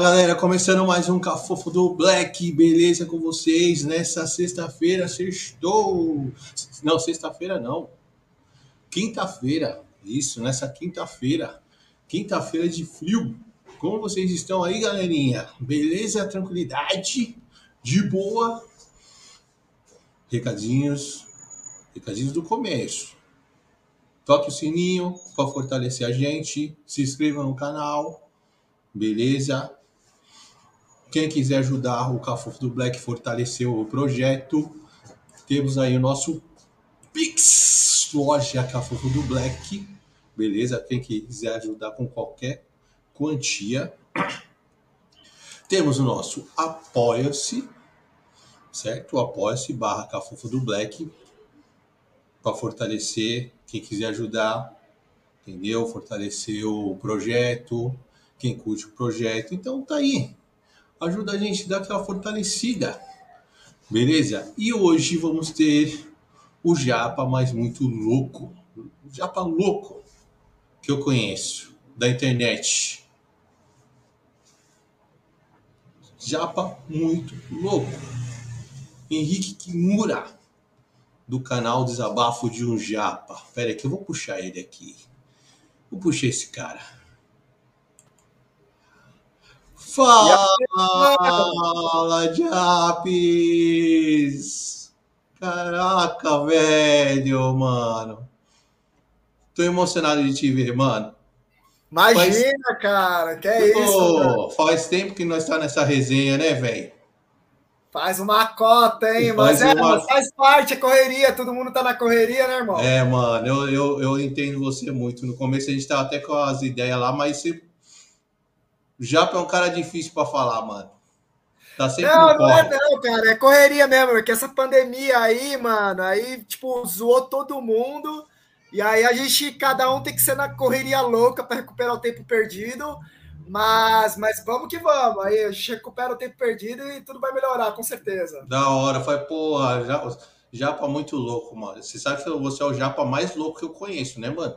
Galera, começando mais um Cafofo do Black, beleza com vocês? Nessa sexta-feira, sextou. Não, sexta-feira não. Quinta-feira, isso, nessa quinta-feira. Quinta-feira de frio. Como vocês estão aí, galerinha? Beleza? Tranquilidade? De boa? Recadinhos, recadinhos do comércio. Toque o sininho para fortalecer a gente. Se inscreva no canal Beleza? Quem quiser ajudar o Cafofo do Black fortalecer o projeto, temos aí o nosso Pix, loja Cafofo do Black. Beleza? Quem quiser ajudar com qualquer quantia. Temos o nosso Apoia-se, certo? Apoia-se barra Cafofo do Black para fortalecer. Quem quiser ajudar, entendeu? Fortalecer o projeto, quem curte o projeto. Então tá aí. Ajuda a gente a dar aquela fortalecida. Beleza? E hoje vamos ter o japa mais muito louco. O japa louco que eu conheço da internet. Japa muito louco. Henrique Kimura, do canal Desabafo de um Japa. Pera aí que eu vou puxar ele aqui. Vou puxar esse cara. Fala, Japes! Caraca, velho, mano. Tô emocionado de te ver, mano. Imagina, faz... cara, que é Pô, isso? Faz tempo que nós tá nessa resenha, né, velho? Faz uma cota, hein? Mas, é, uma... faz parte, é correria, todo mundo tá na correria, né, irmão? É, mano, eu, eu, eu entendo você muito. No começo a gente tava até com as ideias lá, mas você Japa é um cara difícil para falar, mano. Tá sempre não, não é não, cara. É correria mesmo, porque essa pandemia aí, mano, aí, tipo, zoou todo mundo. E aí a gente, cada um tem que ser na correria louca para recuperar o tempo perdido. Mas, mas vamos que vamos. Aí a gente recupera o tempo perdido e tudo vai melhorar, com certeza. Da hora. Foi, porra, já, japa muito louco, mano. Você sabe que você é o japa mais louco que eu conheço, né, mano?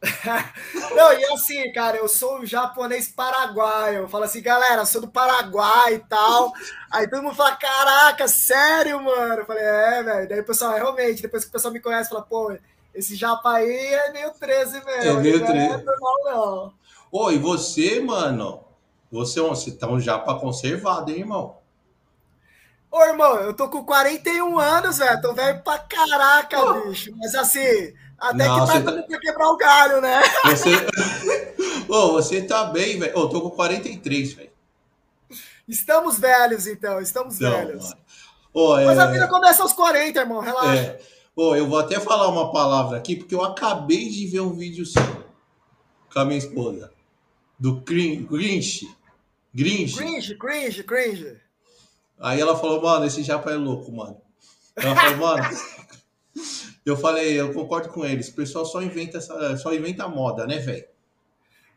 Não, e assim, cara, eu sou um japonês paraguaio. Eu falo assim, galera, sou do Paraguai e tal. Aí todo mundo fala, caraca, sério, mano? Eu falei, é, velho. Daí o pessoal, realmente, depois que o pessoal me conhece, fala, pô, esse japa aí é meio 13 mesmo. É meio 13. Não é normal, não. Ô, e você, mano? Você, você tá um japa conservado, hein, irmão? Ô, irmão, eu tô com 41 anos, velho. Tô velho pra caraca, bicho. Mas assim até não, que tá dando tá... pra quebrar o galho, né? Você, oh, você tá bem, velho. Oh, tô com 43, velho. Estamos velhos, então. Estamos não, velhos. Oh, é... Mas a vida começa aos 40, irmão. Relaxa. É. Oh, eu vou até falar uma palavra aqui, porque eu acabei de ver um vídeo seu com a minha esposa. Do Grinch. Grinch. Cringe, cringe, cringe. Aí ela falou, mano, esse japa é louco, mano. Ela falou, mano... Eu falei, eu concordo com eles. O pessoal só inventa, essa, só inventa moda, né, velho?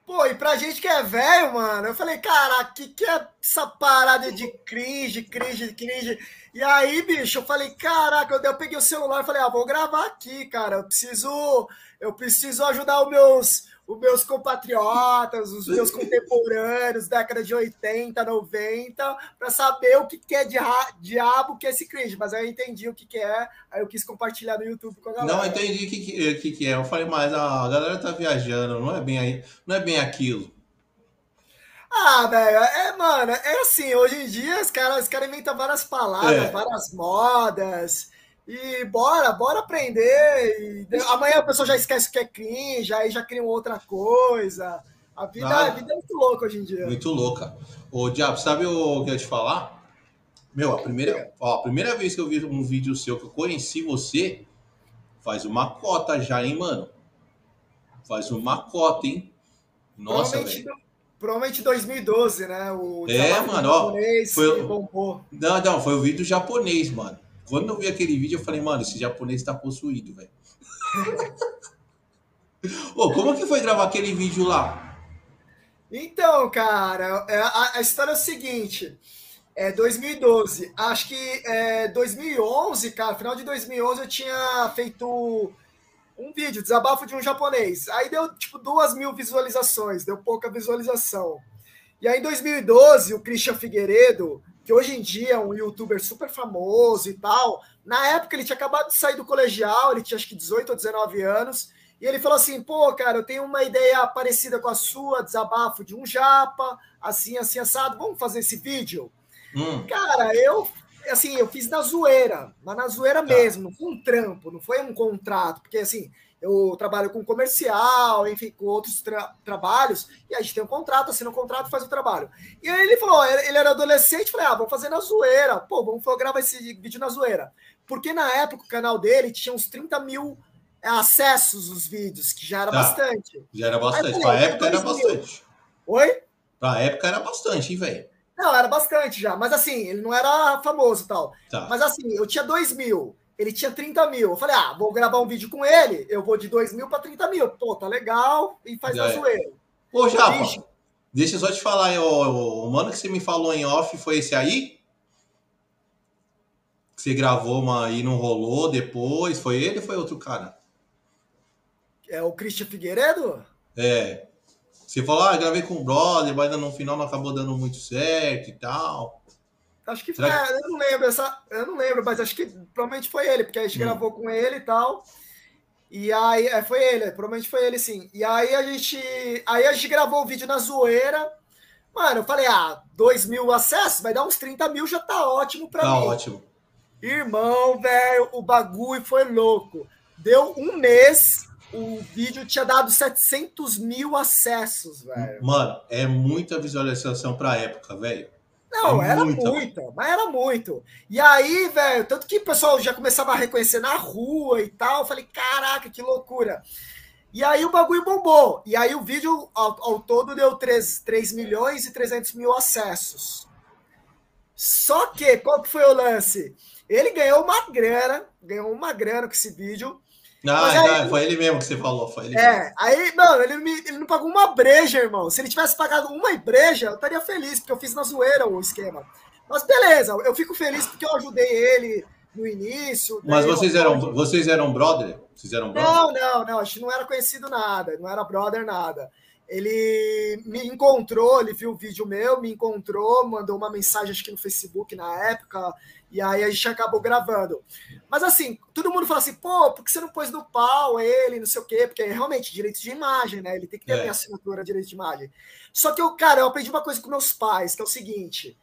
Pô, e pra gente que é velho, mano, eu falei, cara, que que é essa parada de cringe, cringe, cringe? E aí, bicho, eu falei, caraca, eu, eu peguei o celular e falei, ah, vou gravar aqui, cara. Eu preciso, eu preciso ajudar os meus os meus compatriotas, os meus contemporâneos, década de 80, 90, para saber o que, que é de diabo que é esse cringe. Mas aí eu entendi o que, que é, aí eu quis compartilhar no YouTube com a galera. Não entendi o que, que, que, que é. Eu falei, mas a galera tá viajando, não é bem aí, não é bem aquilo. Ah, velho, é, mano, é assim, hoje em dia os caras, os caras inventam várias palavras, é. várias modas. E bora, bora aprender. E amanhã a pessoa já esquece o que é cringe, aí já cria outra coisa. A vida, ah, a vida é muito louca hoje em dia. Muito louca. Ô, Diabo, sabe o que eu ia te falar? Meu, a primeira, ó, a primeira vez que eu vi um vídeo seu que eu conheci você, faz uma cota já, hein, mano? Faz uma cota, hein? Nossa, velho. Provavelmente 2012, né? O é, mano, ó. Foi, bombou. Não, não, foi o vídeo japonês, mano. Quando eu vi aquele vídeo, eu falei, mano, esse japonês tá possuído, velho. Ô, como que foi gravar aquele vídeo lá? Então, cara, é, a, a história é o seguinte. É 2012. Acho que é 2011, cara, final de 2011 eu tinha feito um vídeo, desabafo de um japonês. Aí deu tipo duas mil visualizações, deu pouca visualização. E aí, em 2012, o Christian Figueiredo, que hoje em dia é um youtuber super famoso e tal, na época ele tinha acabado de sair do colegial, ele tinha acho que 18 ou 19 anos, e ele falou assim: pô, cara, eu tenho uma ideia parecida com a sua, desabafo de um japa, assim, assim, assado, vamos fazer esse vídeo? Hum. Cara, eu assim, eu fiz na zoeira, mas na zoeira tá. mesmo, não foi um trampo, não foi um contrato, porque assim, eu trabalho com comercial, enfim, com outros tra trabalhos, e a gente tem um contrato, assina um contrato, faz o trabalho. E aí ele falou, ele era adolescente, falei, ah, vamos fazer na zoeira, pô, vamos gravar esse vídeo na zoeira. Porque na época o canal dele tinha uns 30 mil acessos os vídeos, que já era tá. bastante. Já era bastante, pra época era bastante. Oi? Pra época era bastante, hein, velho? Não, era bastante já. Mas assim, ele não era famoso e tal. Tá. Mas assim, eu tinha 2 mil, ele tinha 30 mil. Eu falei, ah, vou gravar um vídeo com ele, eu vou de 2 mil para 30 mil. Pô, tá legal, e faz já a é. zoeira. Ô, Japa, deixa eu só te falar, o, o mano que você me falou em off foi esse aí? Que você gravou uma e não rolou depois? Foi ele ou foi outro cara? É o Christian Figueiredo? É. Você falou, ah, gravei com o brother, mas no final não acabou dando muito certo e tal. Acho que, foi, que... eu não lembro, essa, eu não lembro, mas acho que provavelmente foi ele, porque a gente hum. gravou com ele e tal. E aí, é, foi ele, provavelmente foi ele sim. E aí a gente, aí a gente gravou o vídeo na zoeira. Mano, eu falei, ah, 2 mil acessos, vai dar uns 30 mil, já tá ótimo pra tá mim. Tá ótimo. Irmão, velho, o bagulho foi louco. Deu um mês, o vídeo tinha dado 700 mil acessos, velho. Mano, é muita visualização pra época, velho. Não, é era muita, muita, mas era muito. E aí, velho, tanto que o pessoal já começava a reconhecer na rua e tal. Eu falei, caraca, que loucura. E aí o bagulho bombou. E aí o vídeo ao, ao todo deu 3, 3 milhões e 300 mil acessos. Só que, qual que foi o lance? Ele ganhou uma grana, ganhou uma grana com esse vídeo. Ah, aí, foi ele mesmo que você falou. Foi ele é, mesmo. aí, mano, ele, me, ele não pagou uma breja, irmão. Se ele tivesse pagado uma breja, eu estaria feliz, porque eu fiz na zoeira o esquema. Mas beleza, eu fico feliz porque eu ajudei ele no início. Mas vocês eram, vocês eram brother? Vocês eram brother? Não, não, não. A gente não era conhecido nada, não era brother nada. Ele me encontrou, ele viu o vídeo meu, me encontrou, mandou uma mensagem, acho que no Facebook na época, e aí a gente acabou gravando. Mas assim, todo mundo fala assim, pô, por que você não pôs no pau ele, não sei o quê? Porque é realmente direitos de imagem, né? Ele tem que ter é. a minha assinatura direito de imagem. Só que eu, cara, eu aprendi uma coisa com meus pais, que é o seguinte: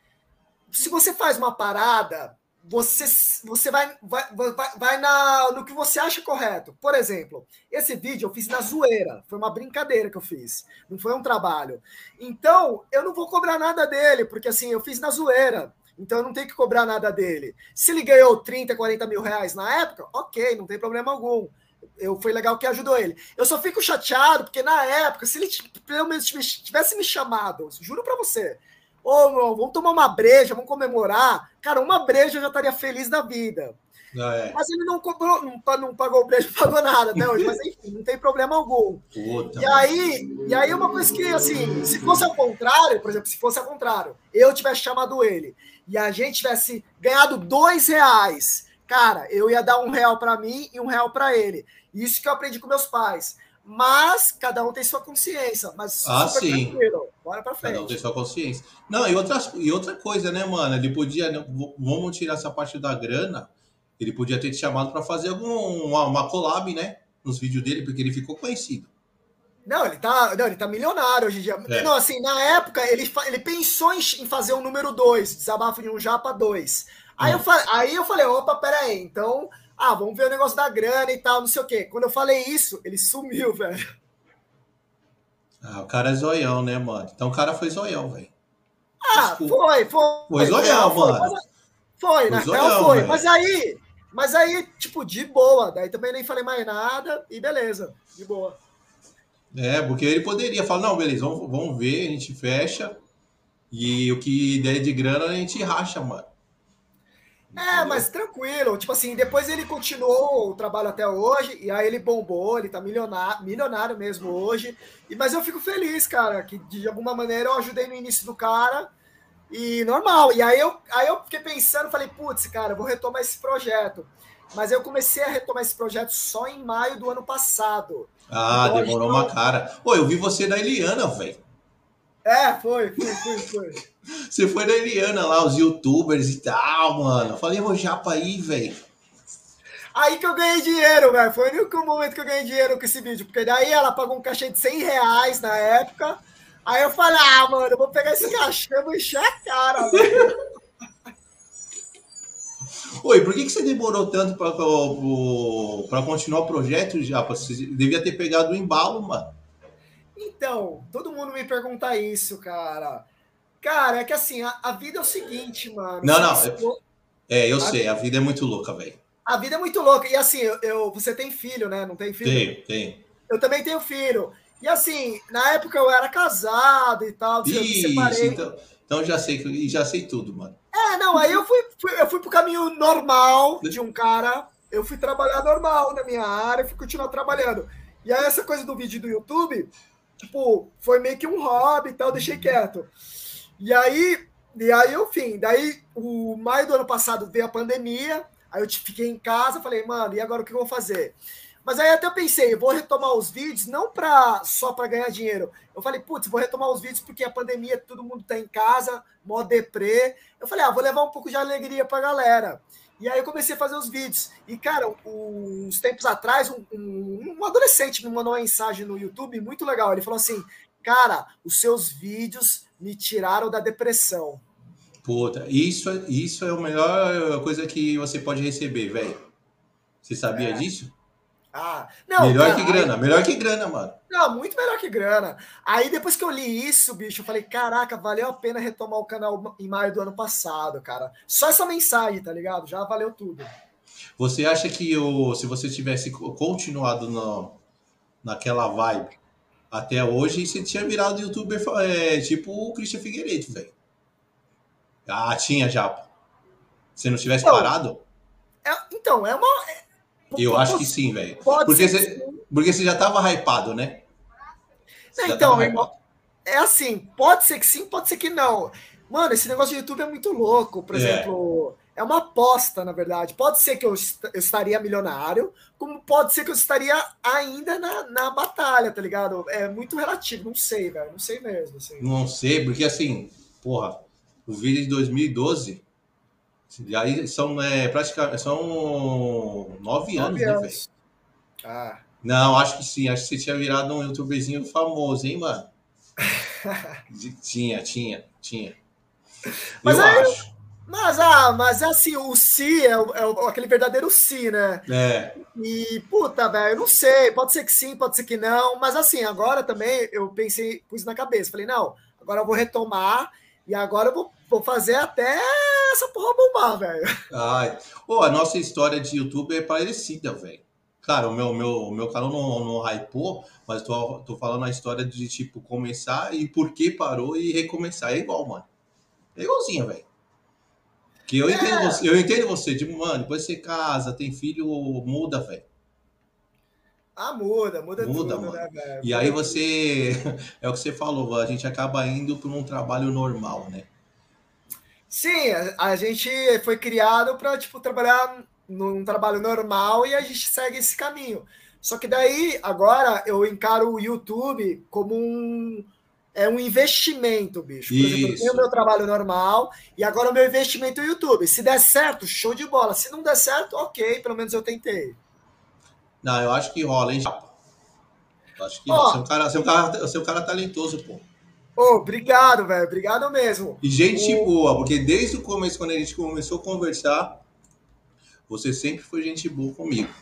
se você faz uma parada, você, você vai, vai, vai, vai na, no que você acha correto. Por exemplo, esse vídeo eu fiz na zoeira. Foi uma brincadeira que eu fiz. Não foi um trabalho. Então, eu não vou cobrar nada dele, porque assim, eu fiz na zoeira. Então eu não tenho que cobrar nada dele. Se ele ganhou 30, 40 mil reais na época, ok, não tem problema algum. Eu, foi legal que ajudou ele. Eu só fico chateado, porque na época, se ele pelo menos tivesse me chamado, juro para você, Ô, oh, vamos tomar uma breja, vamos comemorar. Cara, uma breja eu já estaria feliz da vida. Ah, é. Mas ele não cobrou, não, não pagou o breja, não pagou nada até hoje, mas enfim, não tem problema algum. Puta, e aí, e aí uma coisa que, assim, se fosse ao contrário, por exemplo, se fosse ao contrário, eu tivesse chamado ele e a gente tivesse ganhado dois reais, cara, eu ia dar um real para mim e um real para ele. Isso que eu aprendi com meus pais mas cada um tem sua consciência. Mas ah, sim. Tranquilo. Bora pra frente. Cada um tem sua consciência. Não, e outra, e outra coisa, né, mano? Ele podia. Vamos tirar essa parte da grana. Ele podia ter te chamado para fazer algum, uma, uma collab, né? Nos vídeos dele, porque ele ficou conhecido. Não, ele tá, não, ele tá milionário hoje em dia. É. Não, assim, na época, ele, ele pensou em, em fazer o número 2, desabafo de um Japa 2. Aí, hum. eu, aí eu falei, opa, pera aí, então ah, vamos ver o negócio da grana e tal, não sei o quê. Quando eu falei isso, ele sumiu, velho. Ah, o cara é zoião, né, mano? Então o cara foi zoião, velho. Ah, Desculpa. foi, foi. Foi zoião, foi, mano. Foi, foi na real foi. Mas aí, mas aí, tipo, de boa. Daí também nem falei mais nada e beleza, de boa. É, porque ele poderia falar, não, beleza, vamos, vamos ver, a gente fecha. E o que der de grana a gente racha, mano. É, mas tranquilo. Tipo assim, depois ele continuou o trabalho até hoje, e aí ele bombou, ele tá milionário, milionário mesmo hoje. E, mas eu fico feliz, cara, que de alguma maneira eu ajudei no início do cara. E normal. E aí eu, aí eu fiquei pensando, falei, putz, cara, vou retomar esse projeto. Mas eu comecei a retomar esse projeto só em maio do ano passado. Ah, então, demorou uma cara. Pô, eu vi você da Eliana, velho. É, foi, foi, foi, foi. Você foi na Eliana lá, os youtubers e tal, mano. Eu falei, ô japa aí, velho. Aí que eu ganhei dinheiro, velho. Foi o único momento que eu ganhei dinheiro com esse vídeo. Porque daí ela pagou um cachê de 100 reais na época. Aí eu falei, ah, mano, eu vou pegar esse cachê e vou encher a cara, velho. Oi, por que, que você demorou tanto para continuar o projeto, Japa? Você devia ter pegado o embalo, mano. Então, todo mundo me pergunta isso, cara. Cara, é que assim, a, a vida é o seguinte, mano. Não, não. Eu, é, eu a sei, vida, a vida é muito louca, velho. A vida é muito louca. E assim, eu, eu, você tem filho, né? Não tem filho? Tenho, tenho. Eu também tenho filho. E assim, na época eu era casado e tal, Isso, eu me separei. Então, então já sei, já sei tudo, mano. É, não, aí eu fui, fui, eu fui pro caminho normal de um cara. Eu fui trabalhar normal na minha área, fui continuar trabalhando. E aí essa coisa do vídeo do YouTube, tipo, foi meio que um hobby e tal, deixei quieto. E aí, e aí, enfim, daí o maio do ano passado veio a pandemia, aí eu fiquei em casa, falei, mano, e agora o que eu vou fazer? Mas aí até eu pensei, vou retomar os vídeos não para só para ganhar dinheiro. Eu falei, putz, vou retomar os vídeos porque a pandemia, todo mundo tá em casa, mó deprê. Eu falei, ah, vou levar um pouco de alegria pra galera. E aí eu comecei a fazer os vídeos. E, cara, uns tempos atrás, um, um, um adolescente me mandou uma mensagem no YouTube muito legal. Ele falou assim, cara, os seus vídeos me tiraram da depressão. Puta, isso, isso é a melhor coisa que você pode receber, velho. Você sabia é. disso? Ah, não, melhor cara, que grana, aí... melhor que grana, mano. Não, muito melhor que grana. Aí depois que eu li isso, bicho, eu falei, caraca, valeu a pena retomar o canal em maio do ano passado, cara. Só essa mensagem, tá ligado? Já valeu tudo. Você acha que o, se você tivesse continuado no, naquela vibe até hoje, você tinha virado youtuber é, tipo o Christian Figueiredo, velho? Ah, tinha já. Se não tivesse então, parado? É, então, é uma. É, eu acho que sim, velho. Porque, você, porque você já tava hypado, né? Não, então, irmão, é assim, pode ser que sim, pode ser que não. Mano, esse negócio de YouTube é muito louco. Por é. exemplo, é uma aposta, na verdade. Pode ser que eu, eu estaria milionário, como pode ser que eu estaria ainda na, na batalha, tá ligado? É muito relativo, não sei, velho. Não sei mesmo. Assim. Não sei, porque assim, porra, o vídeo de 2012 e aí são é, praticamente são nove, anos, anos, né, velho? Ah. Não, acho que sim. Acho que você tinha virado um youtuberzinho famoso, hein, mano? tinha, tinha, tinha. Mas eu aí, acho. Mas, ah, mas assim, o Si é, o, é o, aquele verdadeiro Si, né? É. E, puta, velho, eu não sei. Pode ser que sim, pode ser que não. Mas assim, agora também eu pensei, pus na cabeça. Falei, não, agora eu vou retomar e agora eu vou, vou fazer até essa porra bombar, velho. Ai, oh, a nossa história de YouTube é parecida, velho. Claro, o meu, meu, meu canal não, não hypou, mas tô, tô falando a história de, tipo, começar e por que parou e recomeçar. É igual, mano. É igualzinho, velho. Que eu, é. entendo você, eu entendo você, tipo, mano, depois você casa, tem filho, muda, velho. Ah, muda, muda, muda tudo, mano. né, velho? E aí você, é o que você falou, a gente acaba indo para um trabalho normal, né? Sim, a, a gente foi criado para tipo trabalhar num trabalho normal e a gente segue esse caminho. Só que daí agora eu encaro o YouTube como um é um investimento, bicho. Por Isso. exemplo, eu tenho o meu trabalho normal e agora o meu investimento é o YouTube. Se der certo, show de bola. Se não der certo, ok, pelo menos eu tentei. Não, eu acho que rola, hein, Japa? Acho que oh, você, é um cara, você, é um cara, você é um cara talentoso, pô. Oh, obrigado, velho. Obrigado mesmo. E gente o... boa, porque desde o começo, quando a gente começou a conversar, você sempre foi gente boa comigo.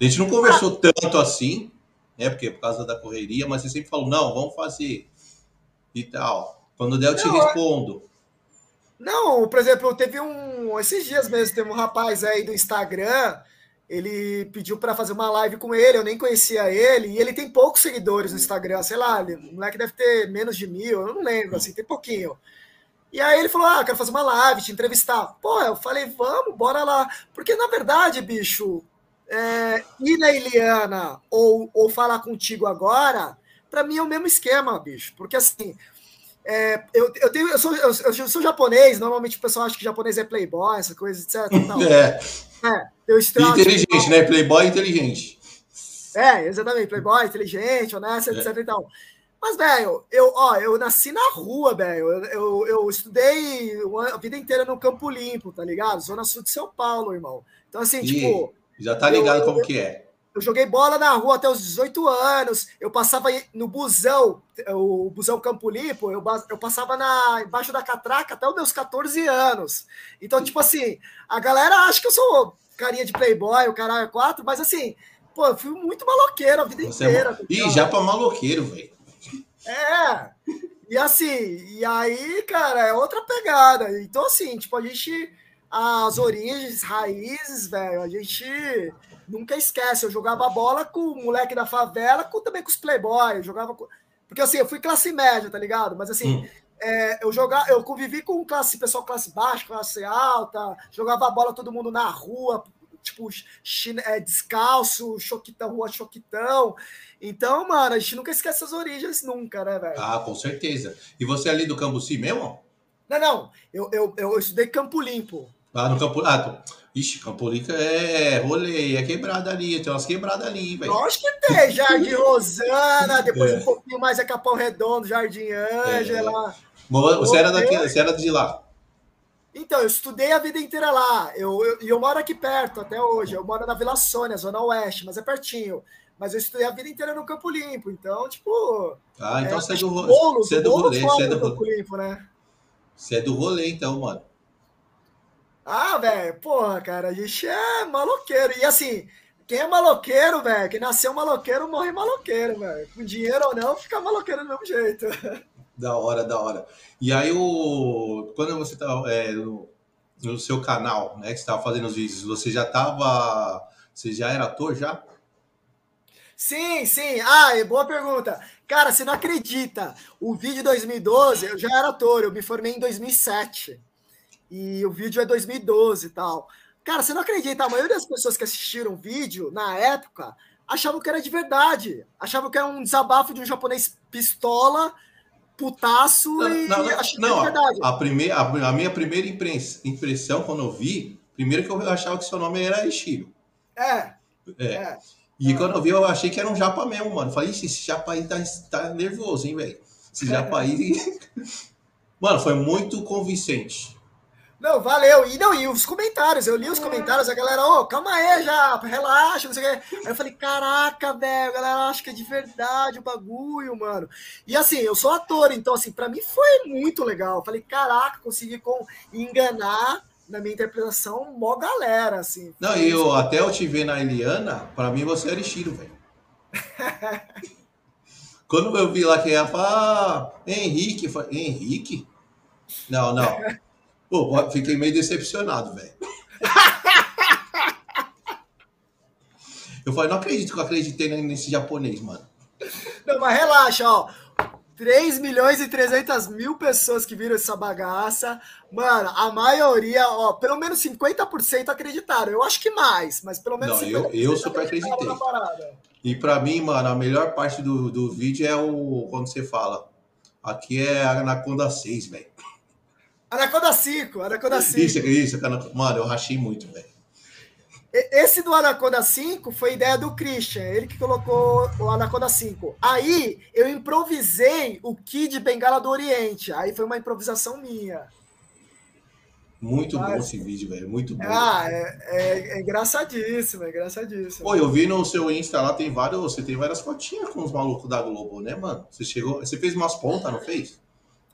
A gente não conversou ah. tanto assim, né? Porque é por causa da correria, mas você sempre falou, não, vamos fazer. E tal. Quando der, eu te não, é- respondo. Não, por exemplo, teve um. Esses dias mesmo, teve um rapaz aí do Instagram ele pediu para fazer uma live com ele, eu nem conhecia ele, e ele tem poucos seguidores no Instagram, sei lá, o moleque deve ter menos de mil, eu não lembro, assim, tem pouquinho. E aí ele falou: Ah, quero fazer uma live, te entrevistar. Pô, eu falei, vamos, bora lá. Porque, na verdade, bicho, é, ir na Eliana ou, ou falar contigo agora, para mim é o mesmo esquema, bicho. Porque assim, é, eu, eu, tenho, eu, sou, eu, eu, sou japonês, normalmente o pessoal acha que japonês é playboy, essa coisa, etc. É. é eu inteligente, né? Playboy inteligente. É, exatamente. Playboy inteligente, honesto, etc. É. E tal. Mas, velho, eu, ó, eu nasci na rua, velho. Eu, eu, eu, estudei a vida inteira no Campo Limpo, tá ligado? Zona Sul de São Paulo, irmão. Então, assim, Ih, tipo. Já tá ligado eu- como que é. Eu joguei bola na rua até os 18 anos. Eu passava no busão, o busão Campo Limpo, eu, eu passava na, embaixo da catraca até os meus 14 anos. Então, tipo assim, a galera acha que eu sou carinha de playboy, o caralho é quatro, mas assim, pô, eu fui muito maloqueiro a vida Você é inteira. tá Ih, já pra maloqueiro, velho. É. E assim, e aí, cara, é outra pegada. Então, assim, tipo, a gente. As origens, raízes, velho, a gente nunca esquece. Eu jogava bola com o moleque da favela, com, também com os playboys. Eu jogava com... Porque assim, eu fui classe média, tá ligado? Mas assim, Hum. é, eu jogava, eu convivi com classe, pessoal classe baixa, classe alta, jogava bola todo mundo na rua, tipo, é, descalço, choquitão, rua choquitão. Então, mano, a gente nunca esquece as origens, nunca, né, velho? Ah, com certeza. E você é ali do Cambuci mesmo? Não, não, eu, eu, eu estudei Campo Limpo. Ah, no Campo. Ah. Ixi, Campo Rica é rolê, é quebrada ali, tem umas quebradas ali, velho. Lógico que tem, Jardim Rosana, depois É. um pouquinho mais é Capão Redondo, Jardim Ângela. Mas Você era daqui, você era de lá. Então, eu estudei a vida inteira lá. Eu, eu, e eu moro aqui perto até hoje. Eu moro na Vila Sônia, Zona Oeste, mas é pertinho. Mas eu estudei a vida inteira no Campo Limpo. Então, tipo. Ah, então você é do rolê. Você é do rolê, você é do rolê. Limpo, né? Você é do rolê, então, mano. Ah, velho, porra, cara, a gente é maloqueiro. E assim, quem é maloqueiro, velho, quem nasceu maloqueiro, morre maloqueiro, velho. Com dinheiro ou não, fica maloqueiro do mesmo jeito. Da hora, da hora. E aí, o... quando você tá é, no, no seu canal, né, que você tava fazendo os vídeos, você já tava. Você já era ator já? Sim, sim. Ah, boa pergunta. Cara, você não acredita. O vídeo 2012, eu já era ator, eu me formei em 2007. E o vídeo é 2012 e tal. Cara, você não acredita, a maioria das pessoas que assistiram o vídeo, na época, achavam que era de verdade. Achavam que era um desabafo de um japonês pistola, putaço e Não, não, achavam não, que era verdade. a, primeira, a, a minha primeira impres- impressão quando eu vi, primeiro que eu achava que seu nome era Ishiro. É, É. é. E quando eu vi, eu achei que era um japa mesmo, mano. Falei, "Ixi, esse japa aí tá, tá nervoso, hein, velho? Esse japa aí. mano, foi muito convincente. Não, valeu. E não, e os comentários, eu li os comentários, a galera, ô, calma aí, já, relaxa, não sei o quê. Aí eu falei, caraca, velho, a galera acha que é de verdade o bagulho, mano. E assim, eu sou ator, então, assim, pra mim foi muito legal. Eu falei, caraca, consegui com... enganar na minha interpretação mó galera, assim. Não, e eu até eu te ver na Eliana, pra mim você era Ishiro, velho. Quando eu vi lá que ia falar, ah, Henrique, eu falei, Henrique? Não, não. Pô, fiquei meio decepcionado, velho. Eu falei, não acredito que eu acreditei nesse japonês, mano. Não, mas relaxa, ó. 3 milhões e 300 mil pessoas que viram essa bagaça. Mano, a maioria, ó, pelo menos 50% acreditaram. Eu acho que mais, mas pelo menos Não, eu- 50% eu super acreditei. E pra mim, mano, a melhor parte do, do vídeo é o quando você fala. Aqui é a Anaconda 6, velho. Anaconda 5, Anaconda 5. Isso, isso. Mano, eu rachei muito, velho. Esse do Anaconda 5 foi ideia do Christian, ele que colocou o Anaconda 5. Aí eu improvisei o Kid Bengala do Oriente. Aí foi uma improvisação minha. Muito bom Mas- esse vídeo, velho. Muito bom. Ah, é, é- é engraçadíssimo, é engraçadíssimo. Pô, eu vi no seu Insta lá, tem vários. Você tem várias fotinhas com os malucos da Globo, né, mano? Você chegou. Você fez umas pontas, não fez?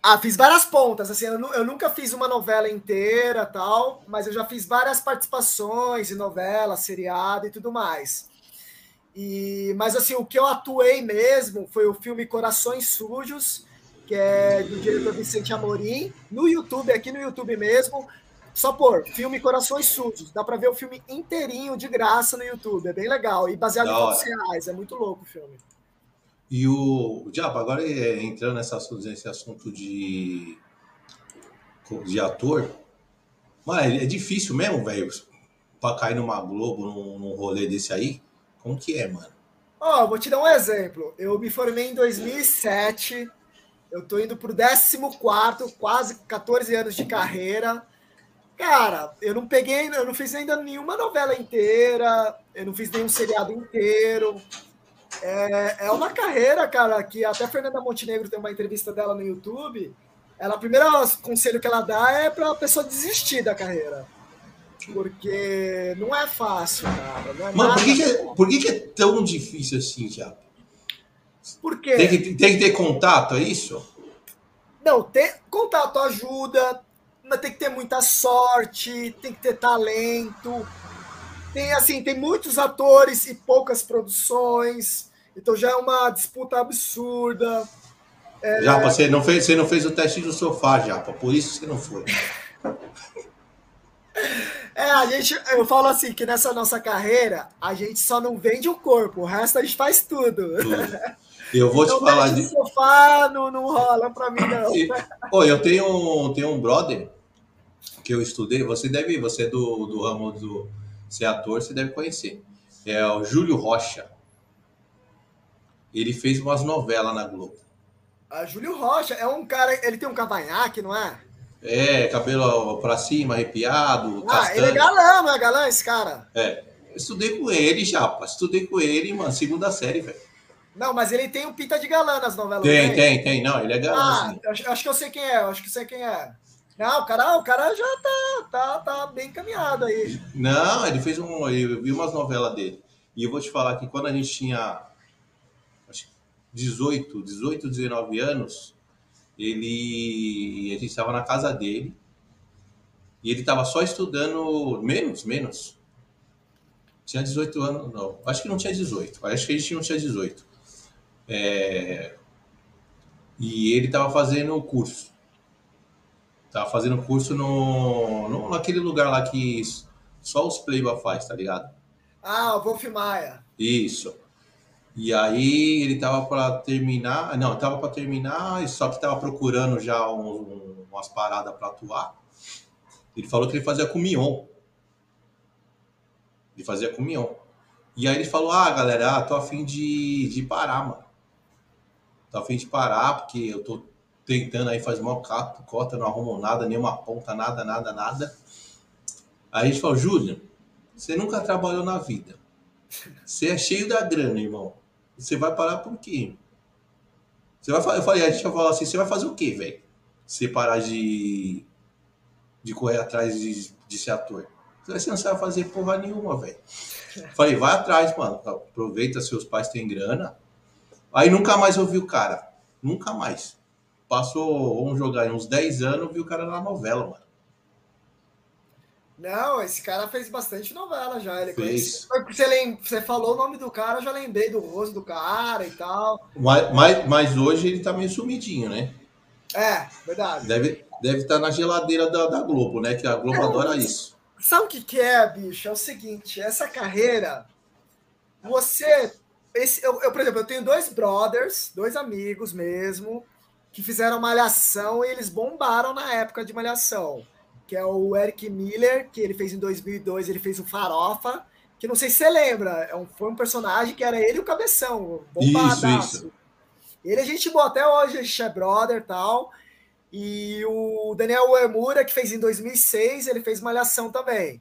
Ah, fiz várias pontas, assim, eu, eu nunca fiz uma novela inteira tal, mas eu já fiz várias participações em novela, seriado e tudo mais. E, mas assim, o que eu atuei mesmo foi o filme Corações Sujos, que é do diretor Vicente Amorim, no YouTube, aqui no YouTube mesmo. Só por filme Corações Sujos. Dá pra ver o filme inteirinho de graça no YouTube. É bem legal. E baseado em fatos reais. É muito louco o filme. E o. Diabo, agora é, entrando nessa, nesse assunto de. de ator. Mano, é difícil mesmo, velho, pra cair numa Globo, num, num rolê desse aí. Como que é, mano? Ó, vou te dar um exemplo. Eu me formei em 2007. Eu tô indo pro 14, quase 14 anos de carreira. Cara, eu não peguei, eu não fiz ainda nenhuma novela inteira, eu não fiz nenhum seriado inteiro. É, é uma carreira, cara, que até Fernanda Montenegro tem uma entrevista dela no YouTube. Ela, o primeiro conselho que ela dá é para a pessoa desistir da carreira. Porque não é fácil, cara. É Mano, por que, que, é, por que, que é tão difícil assim, já? Por quê? Tem que, tem que ter contato, é isso? Não, ter, contato ajuda, mas tem que ter muita sorte, tem que ter talento. Tem assim, tem muitos atores e poucas produções. Então já é uma disputa absurda. É... Japa, você não, fez, você não fez o teste do sofá, Japa, por isso você não foi. É, a gente, eu falo assim, que nessa nossa carreira, a gente só não vende o corpo, o resto a gente faz tudo. tudo. Eu vou então, te falar de. sofá não, não rola pra mim, não. E, oh, eu tenho, tenho um brother que eu estudei, você deve, você é do, do ramo do ser ator, você deve conhecer. É o Júlio Rocha. Ele fez umas novelas na Globo. A Júlio Rocha é um cara, ele tem um cavanhaque, não é? É, cabelo pra cima, arrepiado. Ah, castanho. ele é galã, não é galã esse cara? É. Estudei com ele, já, estudei com ele, mano, segunda série, velho. Não, mas ele tem um pinta de galã nas novelas. Tem, tem, tem. Não, ele é galã. Ah, acho, acho, que eu sei quem é, acho que eu sei quem é. Não, o cara, o cara já tá, tá, tá bem caminhado aí. Não, ele fez um. Eu vi umas novelas dele. E eu vou te falar que quando a gente tinha acho, 18, 18, 19 anos, ele. A gente estava na casa dele. E ele estava só estudando. Menos, menos. Tinha 18 anos, não. Acho que não tinha 18. Acho que a gente não tinha 18. É, e ele estava fazendo o curso. Tava fazendo curso no, no, naquele lugar lá que só os Playboy faz, tá ligado? Ah, o Wolf Maia. Isso. E aí ele tava para terminar, não, tava para terminar, só que tava procurando já um, um, umas paradas para atuar. Ele falou que ele fazia com Mion. Ele fazia com Mion. E aí ele falou: Ah, galera, ah, tô afim de, de parar, mano. Tô afim de parar, porque eu tô tentando aí fazer uma cota, não arrumam nada, nenhuma ponta, nada, nada, nada. Aí a gente falou, Júlio, você nunca trabalhou na vida. Você é cheio da grana, irmão. Você vai parar por quê? Você vai, eu falei, a gente falou assim, você vai fazer o quê, velho? Você parar de, de correr atrás de, de ser ator. Você não sabe fazer porra nenhuma, velho. Falei, vai atrás, mano. Aproveita, seus pais têm grana. Aí nunca mais ouvi o cara. Nunca mais. Passou, vamos jogar aí, uns 10 anos, vi o cara na novela, mano. Não, esse cara fez bastante novela já. Ele fez. Você, lem... você falou o nome do cara, eu já lembrei do rosto do cara e tal. Mas, mas, mas hoje ele tá meio sumidinho, né? É, verdade. Deve, deve estar tá na geladeira da, da Globo, né? Que a Globo é, adora isso. Sabe o que, que é, bicho? É o seguinte, essa carreira, você. Esse, eu, eu, por exemplo, eu tenho dois brothers, dois amigos mesmo, que fizeram Malhação e eles bombaram na época de Malhação, que é o Eric Miller, que ele fez em 2002, ele fez o Farofa, que não sei se você lembra, é um, foi um personagem que era ele e o Cabeção, bombadaço. Isso, isso. Ele a gente boa até hoje, a gente é brother e tal, e o Daniel Uemura, que fez em 2006, ele fez Malhação também.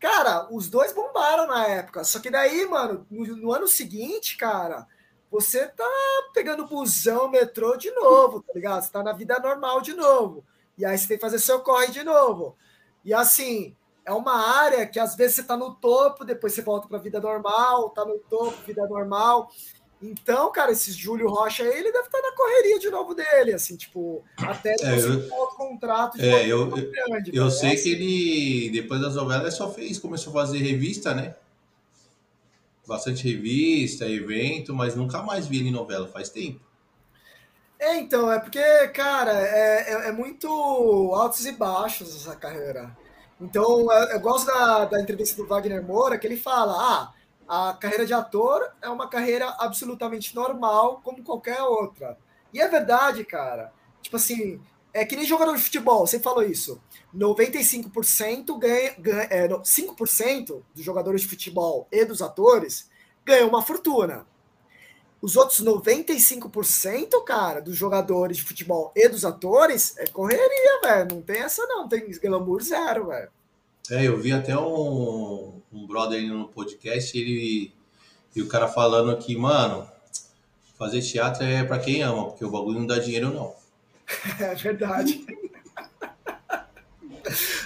Cara, os dois bombaram na época, só que daí, mano, no, no ano seguinte, cara, você tá pegando busão, metrô de novo, tá ligado? Você tá na vida normal de novo. E aí você tem que fazer seu corre de novo. E assim, é uma área que às vezes você tá no topo, depois você volta pra vida normal, tá no topo, vida normal. Então, cara, esse Júlio Rocha aí, ele deve estar tá na correria de novo dele, assim, tipo, até é, eu, contrato de é, eu, grande. Eu, eu sei que ele, depois das novelas, só fez, começou a fazer revista, né? Bastante revista, evento, mas nunca mais vi ele em novela, faz tempo. É, então, é porque, cara, é, é, é muito altos e baixos essa carreira. Então, eu, eu gosto da, da entrevista do Wagner Moura, que ele fala: ah, a carreira de ator é uma carreira absolutamente normal, como qualquer outra. E é verdade, cara. Tipo assim, é que nem jogador de futebol, você falou isso. 95% ganha, ganha é, 5% dos jogadores de futebol e dos atores ganham uma fortuna. Os outros 95%, cara, dos jogadores de futebol e dos atores é correria, velho. Não tem essa, não. Tem glamour zero, velho. É, eu vi até um, um brother no podcast, ele E o cara falando que, mano, fazer teatro é pra quem ama, porque o bagulho não dá dinheiro, não. É verdade.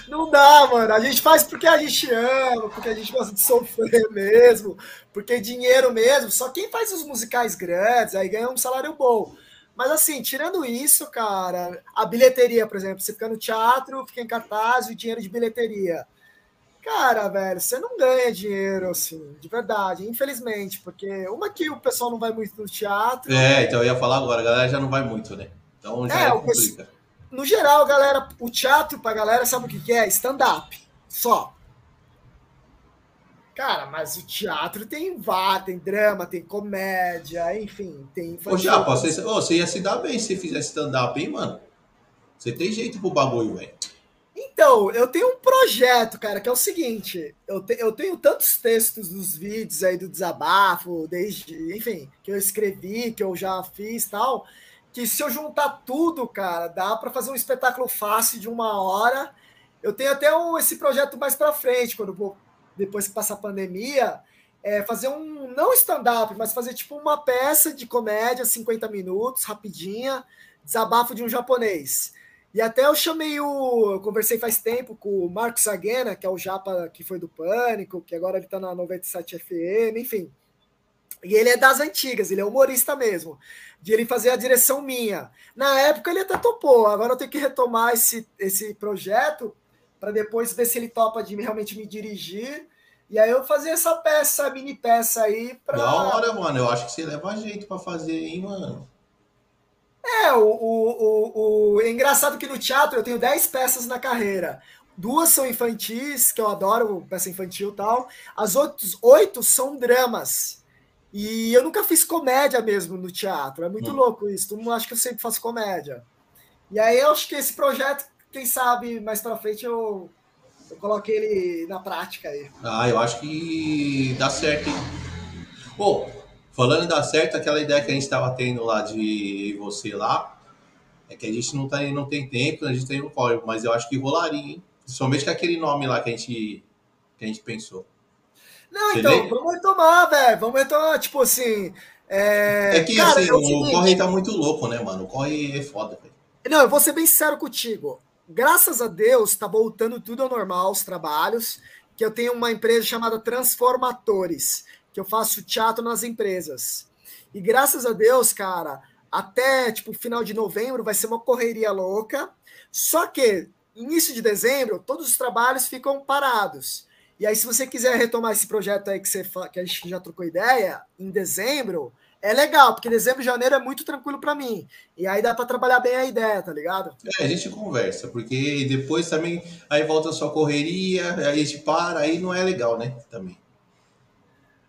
Não dá, mano. A gente faz porque a gente ama, porque a gente gosta de sofrer mesmo, porque dinheiro mesmo. Só quem faz os musicais grandes aí ganha um salário bom. Mas assim, tirando isso, cara, a bilheteria, por exemplo, você fica no teatro, fica em cartaz, o dinheiro de bilheteria. Cara, velho, você não ganha dinheiro, assim, de verdade, infelizmente, porque uma que o pessoal não vai muito no teatro. É, então eu ia falar agora, a galera já não vai muito, né? Então já é, é complica. No geral, galera, o teatro pra galera sabe o que, que é? Stand-up. Só. Cara, mas o teatro tem vá, tem drama, tem comédia, enfim, tem. Ô, Japa, você, você ia se dar bem se fizesse stand-up, hein, mano? Você tem jeito pro bagulho, velho. Então, eu tenho um projeto, cara, que é o seguinte: eu, te, eu tenho tantos textos dos vídeos aí do desabafo, desde, enfim, que eu escrevi, que eu já fiz tal, que se eu juntar tudo, cara, dá para fazer um espetáculo fácil de uma hora. Eu tenho até um, esse projeto mais para frente, quando vou, depois que passar a pandemia, é fazer um, não stand-up, mas fazer tipo uma peça de comédia, 50 minutos, rapidinha, desabafo de um japonês. E até eu chamei o. Eu conversei faz tempo com o Marcos Saguena, que é o Japa que foi do Pânico, que agora ele tá na 97 FM, enfim. E ele é das antigas, ele é humorista mesmo. De ele fazer a direção minha. Na época ele até topou, agora eu tenho que retomar esse, esse projeto para depois ver se ele topa de realmente me dirigir. E aí eu fazer essa peça, mini peça aí pra. Da hora, mano. Eu acho que você leva jeito para fazer, hein, mano. É, o, o, o, o, é engraçado que no teatro eu tenho 10 peças na carreira. Duas são infantis, que eu adoro, peça infantil e tal. As outras oito são dramas. E eu nunca fiz comédia mesmo no teatro. É muito hum. louco isso. Todo mundo acha que eu sempre faço comédia. E aí eu acho que esse projeto, quem sabe mais pra frente eu, eu coloquei ele na prática aí. Ah, eu acho que dá certo, hein? Pô, falando em dar certo, aquela ideia que a gente estava tendo lá de você lá, é que a gente não, tá, não tem tempo, a gente tem um código, mas eu acho que rolaria, hein? Principalmente com aquele nome lá que a gente, que a gente pensou. Não, Você então, vamos retomar, velho. Vamos retomar, tipo assim. É, é que cara, assim, o, o Corre tá muito louco, né, mano? O Corre é foda, velho. Não, eu vou ser bem sincero contigo. Graças a Deus, tá voltando tudo ao normal, os trabalhos. Que eu tenho uma empresa chamada Transformatores, que eu faço teatro nas empresas. E graças a Deus, cara, até tipo final de novembro vai ser uma correria louca. Só que início de dezembro, todos os trabalhos ficam parados. E aí, se você quiser retomar esse projeto aí que, você, que a gente já trocou ideia, em dezembro, é legal, porque dezembro e janeiro é muito tranquilo para mim. E aí dá para trabalhar bem a ideia, tá ligado? É, a gente conversa, porque depois também aí volta a sua correria, aí a gente para, aí não é legal, né? Também.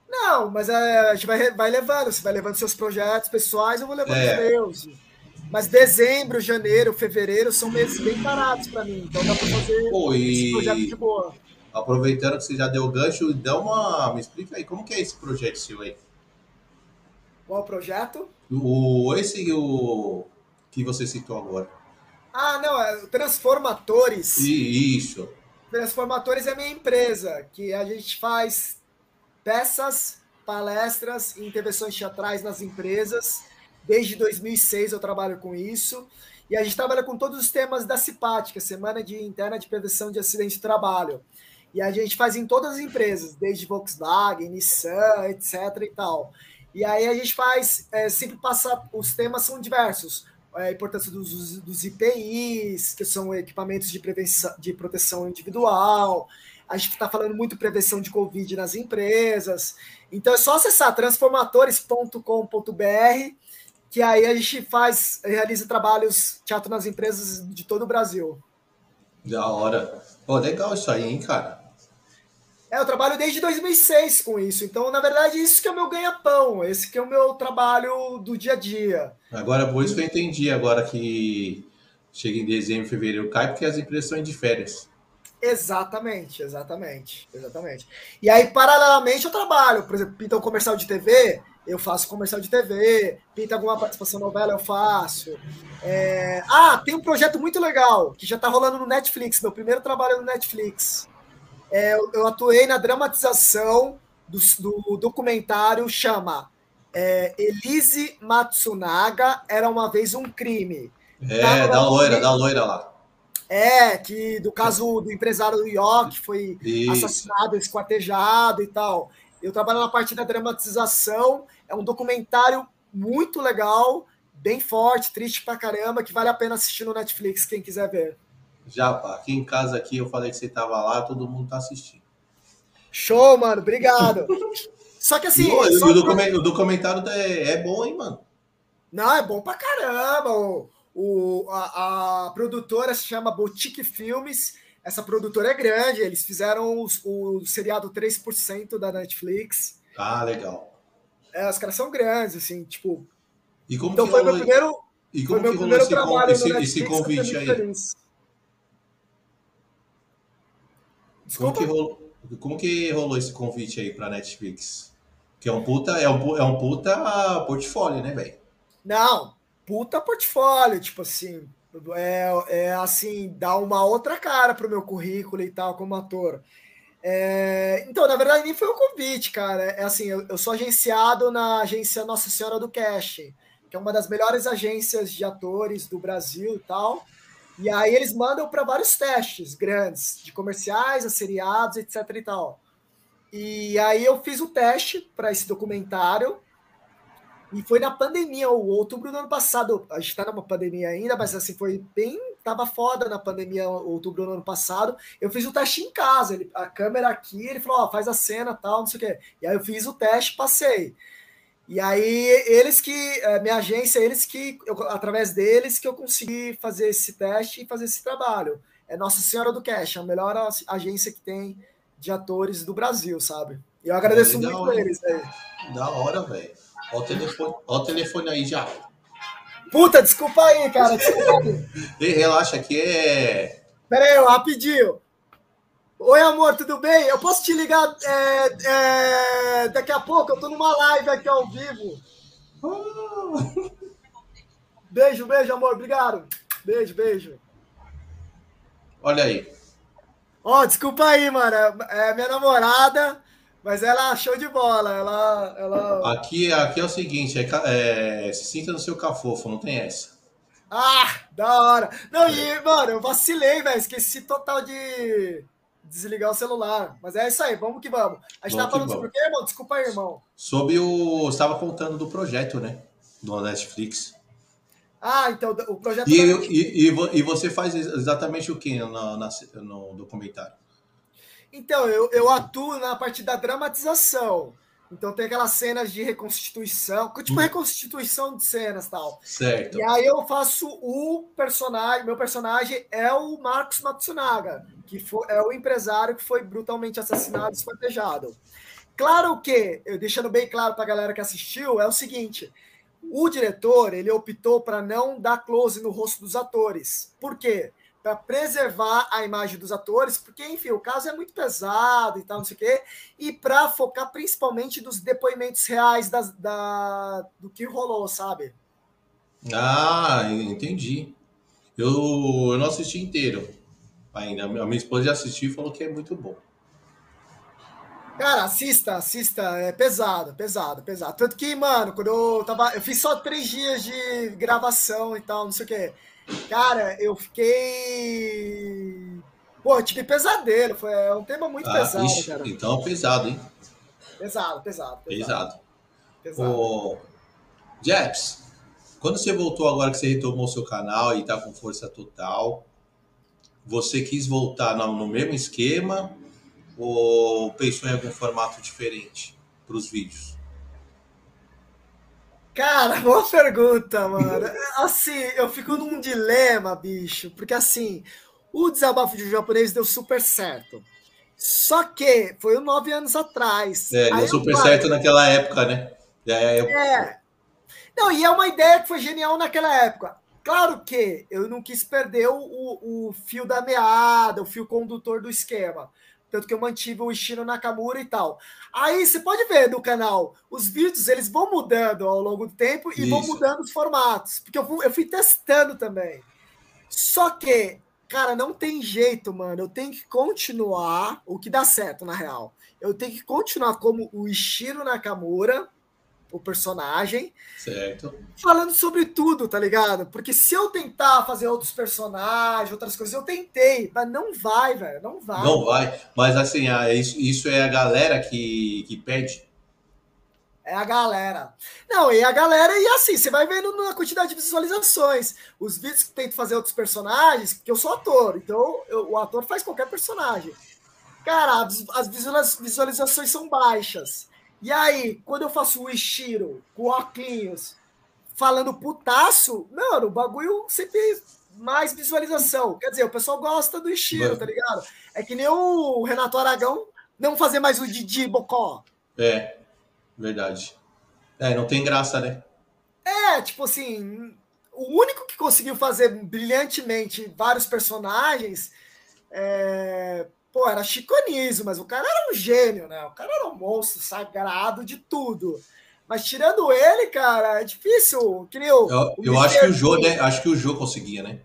Não, mas é, a gente vai, vai levando, você vai levando seus projetos pessoais, eu vou levando é. os meus. Mas dezembro, janeiro, fevereiro são meses bem parados para mim, então dá para fazer Pô, esse projeto de boa aproveitando que você já deu o gancho, dá uma. Me explica aí, como que é esse projeto seu aí? Qual projeto? O, esse o que você citou agora. Ah, não, é Transformatores. Isso. Transformatores é minha empresa, que a gente faz peças, palestras e intervenções teatrais nas empresas. Desde 2006 eu trabalho com isso. E a gente trabalha com todos os temas da CIPAT, que é Semana de Interna de Prevenção de Acidente de Trabalho. E a gente faz em todas as empresas, desde Volkswagen, Nissan, etc. e tal. E aí a gente faz, é, sempre passa, os temas são diversos. É, a importância dos, dos IPIs, que são equipamentos de, prevenção, de proteção individual. A gente está falando muito prevenção de Covid nas empresas. Então é só acessar transformadores.com.br, que aí a gente faz, realiza trabalhos teatro nas empresas de todo o Brasil. Da hora. Pô, legal isso aí, hein, cara? É, eu trabalho desde 2006 com isso. Então, na verdade, isso que é o meu ganha-pão. Esse que é o meu trabalho do dia a dia. Agora, por isso que eu entendi agora que chega em dezembro, fevereiro, cai, porque as empresas estão de férias. Exatamente, exatamente, exatamente. E aí, paralelamente, eu trabalho. Por exemplo, pinta um comercial de TV, eu faço comercial de TV. Pinta alguma participação novela, eu faço. É... Ah, tem um projeto muito legal, que já está rolando no Netflix, meu primeiro trabalho no Netflix. É, eu, atuei na dramatização do, do documentário chama é, Elise Matsunaga Era Uma Vez um Crime. É, da loira, da loira lá. É, que do caso do empresário do York foi Isso. assassinado, esquartejado e tal. Eu trabalho na parte da dramatização. É um documentário muito legal, bem forte, triste pra caramba, que vale a pena assistir no Netflix, quem quiser ver. Já, pá, aqui em casa aqui eu falei que você tava lá, todo mundo tá assistindo. Show, mano, obrigado. Só que assim. E, só o, documentário é, é, bom, hein, mano? Não, é bom pra caramba. O, o, a, a produtora se chama Boutique Filmes. Essa produtora é grande, eles fizeram os, o seriado 3% da Netflix. Ah, legal. É, os caras são grandes, assim, tipo. E como então que foi rolou, meu primeiro. E como foi meu primeiro esse, trabalho esse, Netflix, esse convite aí? Feliz. Desculpa. Como que, rolou, como que rolou esse convite aí para Netflix? Que é um puta, é um, é um puta portfólio, né, velho? Não, puta portfólio, tipo assim, é, é assim, dá uma outra cara pro meu currículo e tal como ator. É, então, na verdade, nem foi um convite, cara. É assim, eu, eu, sou agenciado na agência Nossa Senhora do Cash, que é uma das melhores agências de atores do Brasil e tal. E aí eles mandam para vários testes grandes, de comerciais, a seriados, etc e tal. E aí eu fiz o teste para esse documentário. E foi na pandemia, o outubro do ano passado. A gente está numa pandemia ainda, mas assim, foi bem. Tava foda na pandemia, outubro do ano passado. Eu fiz o teste em casa. Ele, a câmera aqui, ele falou: Ó, faz a cena tal, não sei o quê. E aí eu fiz o teste, passei. E aí, eles que, é, minha agência, eles que, eu, através deles, que eu consegui fazer esse teste e fazer esse trabalho. É Nossa Senhora do Cash, a melhor agência que tem de atores do Brasil, sabe? E eu agradeço é, muito a eles, velho. Da hora, velho. Ó o telefone, ó o telefone aí já. Puta, desculpa aí, cara. Desculpa aí. Relaxa, aqui é. Pera aí, rapidinho. Oi, amor, tudo bem? Eu posso te ligar é, é, daqui a pouco? Eu tô numa live aqui ao vivo. Beijo, beijo, amor. Obrigado. Beijo, beijo. Olha aí. Ó, oh, desculpa aí, mano. É minha namorada, mas ela show de bola. Ela. ela... Aqui, aqui é o seguinte: é, é, se sinta no seu cafofo, não tem essa. Ah, da hora. Não, e, mano, eu vacilei, velho. Esqueci total de desligar o celular. Mas é isso aí, vamos que vamos. A gente vamos tá falando sobre o quê, irmão? Desculpa aí, irmão. Sobre o. Estava contando do projeto, né? Do Netflix. Ah, então o projeto. E, e, e, e, você faz exatamente o que no, no documentário? Então, eu, eu atuo na parte da dramatização. Então tem aquelas cenas de reconstituição, tipo hum. reconstituição de cenas tal. Certo. E aí eu faço o personagem, meu personagem é o Marcos Matsunaga, que foi, é o empresário que foi brutalmente assassinado e esquartejado. Claro que, eu deixando bem claro para a galera que assistiu, é o seguinte: o diretor ele optou para não dar close no rosto dos atores. Por quê? Para preservar a imagem dos atores, porque, enfim, o caso é muito pesado e tal, não sei o quê, e para focar principalmente dos depoimentos reais das, da, do que rolou, sabe? Ah, entendi. Eu, eu não assisti inteiro ainda. A minha esposa já assistiu e falou que é muito bom. Cara, assista, assista. É pesado, pesado, pesado. Tanto que, mano, quando eu tava. Eu fiz só três dias de gravação e tal, não sei o quê. Cara, eu fiquei. Pô, eu tive pesadelo. Foi é um tema muito ah, pesado, ixi, cara. Então, pesado, hein? Pesado, pesado. Pesado. pesado. O... Jeps, quando você voltou agora que você retomou seu canal e tá com força total, você quis voltar no, no mesmo esquema ou pensou em algum formato diferente para os vídeos? Cara, boa pergunta, mano. Assim, eu fico num dilema, bicho, porque assim, o desabafo de japonês deu super certo. Só que foi nove anos atrás. É, deu super certo naquela época, né? É, eu... é. Não, e é uma ideia que foi genial naquela época. Claro que eu não quis perder o, o fio da meada, o fio condutor do esquema. Tanto que eu mantive o Ishiro Nakamura e tal. Aí você pode ver no canal, os vídeos eles vão mudando ao longo do tempo e Isso. vão mudando os formatos. Porque eu fui, eu fui testando também. Só que, cara, não tem jeito, mano. Eu tenho que continuar o que dá certo, na real. eu tenho que continuar como o Ishiro Nakamura, o personagem. Certo. Falando sobre tudo, tá ligado? Porque se eu tentar fazer outros personagens, outras coisas, eu tentei, mas não vai, velho. Não vai. Não vai. Mas assim, ah, isso, isso é a galera que, que pede. É a galera. Não, e a galera, e assim, você vai vendo na quantidade de visualizações. Os vídeos que tento fazer outros personagens, porque eu sou ator, então eu, o ator faz qualquer personagem. Cara, as visualizações são baixas. E aí, quando eu faço o Ishiro com óculos, falando putaço, mano, o bagulho sempre mais visualização. Quer dizer, o pessoal gosta do Ishiro, tá ligado? É que nem o Renato Aragão não fazer mais o Didi Bocó. É. Verdade. É, não tem graça, né? É, tipo assim, o único que conseguiu fazer brilhantemente vários personagens, é... pô, era Chico Anísio, mas o cara era um gênio, né? O cara era um monstro sagrado de tudo. Mas tirando ele, cara, é difícil. Que eu, eu, eu acho que o Jô, né? Acho que o Jô conseguia, né?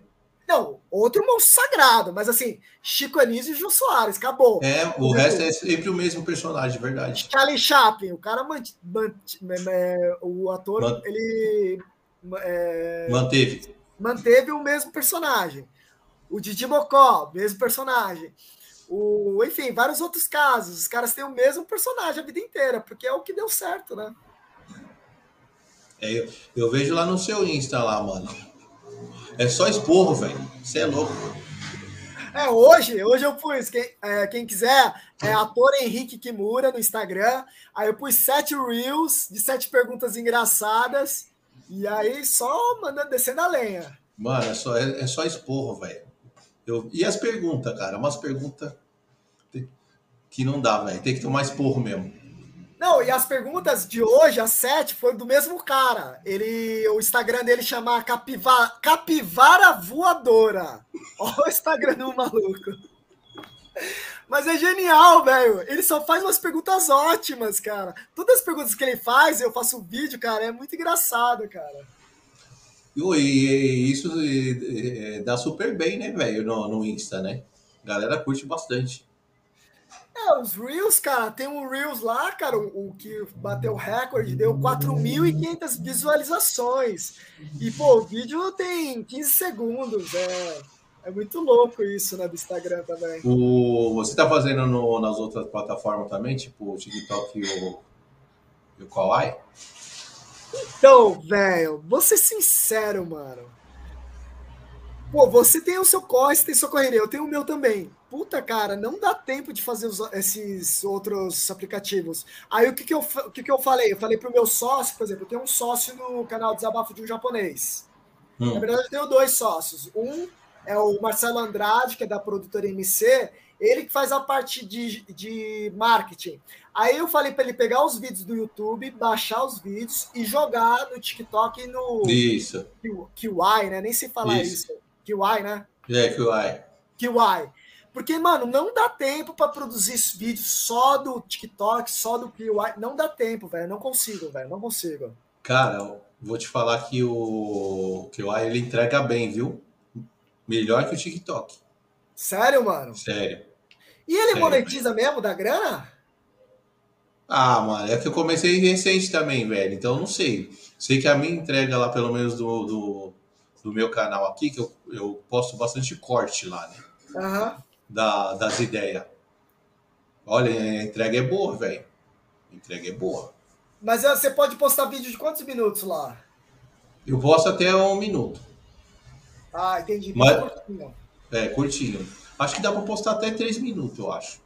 Não, outro monstro sagrado, mas assim, Chico Anísio e Jô Soares, acabou. É, o resto é sempre o mesmo personagem, verdade. Charlie Chaplin, o cara mant, mant, o ator, ele é, manteve. Manteve o mesmo personagem. O Didi Mocó, mesmo personagem. O, enfim, vários outros casos. Os caras têm o mesmo personagem a vida inteira, porque é o que deu certo, né? É, eu, eu vejo lá no seu Insta lá, mano é só esporro, velho. Você é louco. É, hoje, hoje eu pus, quem, é, quem quiser, é ator Henrique Kimura no Instagram. Aí eu pus sete reels de sete perguntas engraçadas. E aí só mandando descendo a lenha. Mano, é só, é, é só esporro, velho. E as perguntas, cara? Umas perguntas que não dá, velho. Tem que tomar esporro mesmo. Não, e as perguntas de hoje, as sete, foram do mesmo cara. Ele, o Instagram dele chama Capivara, Capivara Voadora. Olha o Instagram do maluco. Mas é genial, velho. Ele só faz umas perguntas ótimas, cara. Todas as perguntas que ele faz, eu faço um vídeo, cara, é muito engraçado, cara. E isso dá super bem, né, velho, no, no Insta, né? A galera curte bastante. É, os Reels, cara, tem um Reels lá, cara, o, o que bateu o recorde, deu 4.500 visualizações. E, pô, o vídeo tem 15 segundos, é, é muito louco isso, né, do Instagram também. O, você tá fazendo no, nas outras plataformas também, tipo o TikTok e o, e o Kawaii? Então, velho, vou ser sincero, mano. Pô, você tem o seu corre, você tem sua correria, eu tenho o meu também. Puta, cara, não dá tempo de fazer os, esses outros aplicativos. Aí o que, que, eu, o que, que eu falei? Eu falei pro meu sócio, por exemplo, eu tenho um sócio no canal Desabafo de um Japonês. Hum. Na verdade, eu tenho dois sócios. Um é o Marcelo Andrade, que é da produtora MC, ele que faz a parte de, de marketing. Aí eu falei para ele pegar os vídeos do YouTube, baixar os vídeos e jogar no TikTok e no isso. QI, né? Nem se falar isso. isso. QI, né? É, QI. QI. Porque, mano, não dá tempo para produzir esse vídeo só do TikTok, só do QI. Não dá tempo, velho. Não consigo, velho. Não consigo. Cara, vou te falar que o QI ele entrega bem, viu? Melhor que o TikTok. Sério, mano? Sério. E ele monetiza mesmo da grana? Ah, mano, é que eu comecei recente também, velho. Então não sei. Sei que a minha entrega lá, pelo menos do, do do meu canal aqui, que eu, eu posto bastante corte lá, né? Uhum. Da, das ideias. Olha, a entrega é boa, velho. A entrega é boa. Mas eh, você pode postar vídeo de quantos minutos lá? Eu posto até um minuto. Ah, entendi. Mas, curtinho. É, curtinho. Acho que dá pra postar até três minutos, eu acho.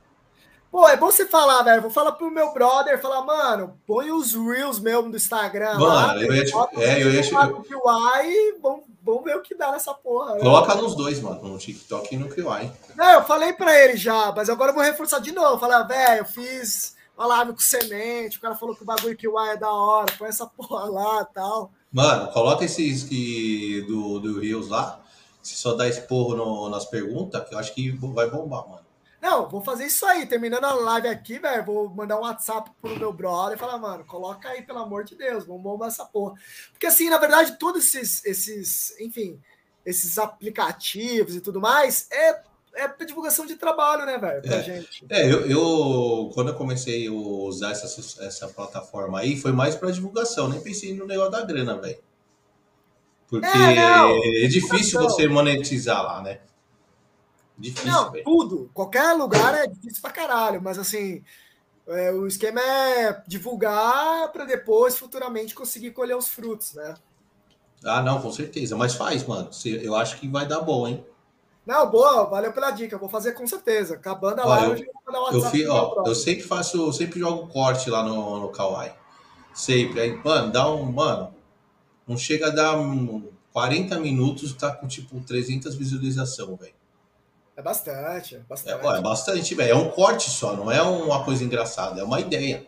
Pô, é bom você falar, velho. Vou falar pro meu brother, falar, mano, põe os Reels mesmo do Instagram. Mano, lá, eu ia te... É, eu ia te... Vamos, vamos ver o que dá nessa porra. Coloca nos dois, mano, no TikTok e no QI. Não, eu falei pra ele já, mas agora eu vou reforçar de novo. Falar, velho, eu fiz uma live com semente, o cara falou que o bagulho QI é da hora, põe essa porra lá e tal. Mano, coloca esses que, do, do Reels lá. Se só dá esporro no, nas perguntas, que eu acho que vai bombar, mano. Não, vou fazer isso aí. Terminando a live aqui, velho, vou mandar um WhatsApp pro meu brother e falar, mano, coloca aí, pelo amor de Deus, vamos bombar essa porra. Porque assim, na verdade, todos esses, esses enfim, esses aplicativos e tudo mais, é, é pra divulgação de trabalho, né, velho? Pra É. gente. É, eu, eu- quando eu comecei a usar essa, essa plataforma aí, foi mais pra divulgação, nem pensei no negócio da grana, velho. Porque É, é difícil você monetizar lá, né? Difícil, Não, velho. tudo. Qualquer lugar é difícil pra caralho, mas assim, é, o esquema é divulgar pra depois, futuramente, conseguir colher os frutos, né? Ah, não, com certeza. Mas faz, mano. Eu acho que vai dar bom, hein? Não, boa, valeu pela dica, vou fazer com certeza. Acabando a live, eu- eu vou um Eu, fi, ó, brother. eu sempre faço, eu sempre jogo corte lá no, no Kawaii. Sempre. Aí, mano, dá um. Mano, não chega a dar um 40 minutos, tá com tipo 300 visualização, velho. É bastante, é É, bastante. ó, é bastante, velho. É um corte só, não é uma coisa engraçada, é uma ideia.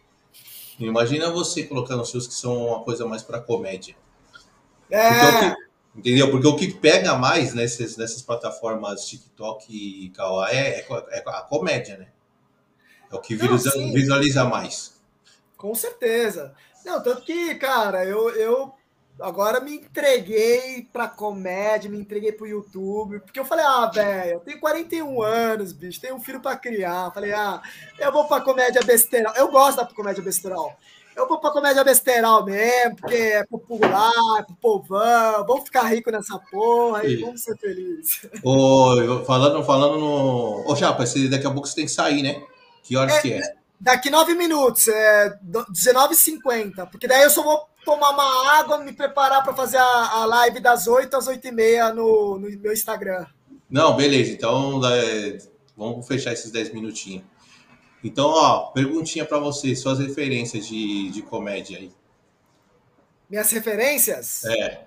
Imagina você colocando os seus que são uma coisa mais pra comédia. Porque É, que, entendeu? Porque o que pega mais nessas, nessas plataformas TikTok e Kawaii é, é, é a comédia, né? É o que Não, visualiza, visualiza mais. com certeza. Não, tanto que, cara, eu, eu agora me entreguei pra comédia, me entreguei pro YouTube, porque eu falei, ah, velho, eu tenho 41 anos, bicho, tenho um filho pra criar. Falei, ah, eu vou pra comédia besteirol. Eu gosto da comédia besteirol. Eu vou pra comédia besteirol mesmo, porque é popular, é pro povão, vamos ficar rico nessa porra e Sim. vamos ser felizes. Ô, falando, falando no. Ô, Chapa, esse- daqui a pouco você tem que sair, né? Que horas que é? Daqui nove minutos, é do- 19h50, porque daí eu só vou tomar uma água, me preparar para fazer a, a live das 8 às 8 e meia no, no meu Instagram. Não, beleza. Então, é, vamos fechar esses 10 minutinhos. Então, ó, perguntinha pra você, suas referências de, de comédia aí. Minhas referências? É,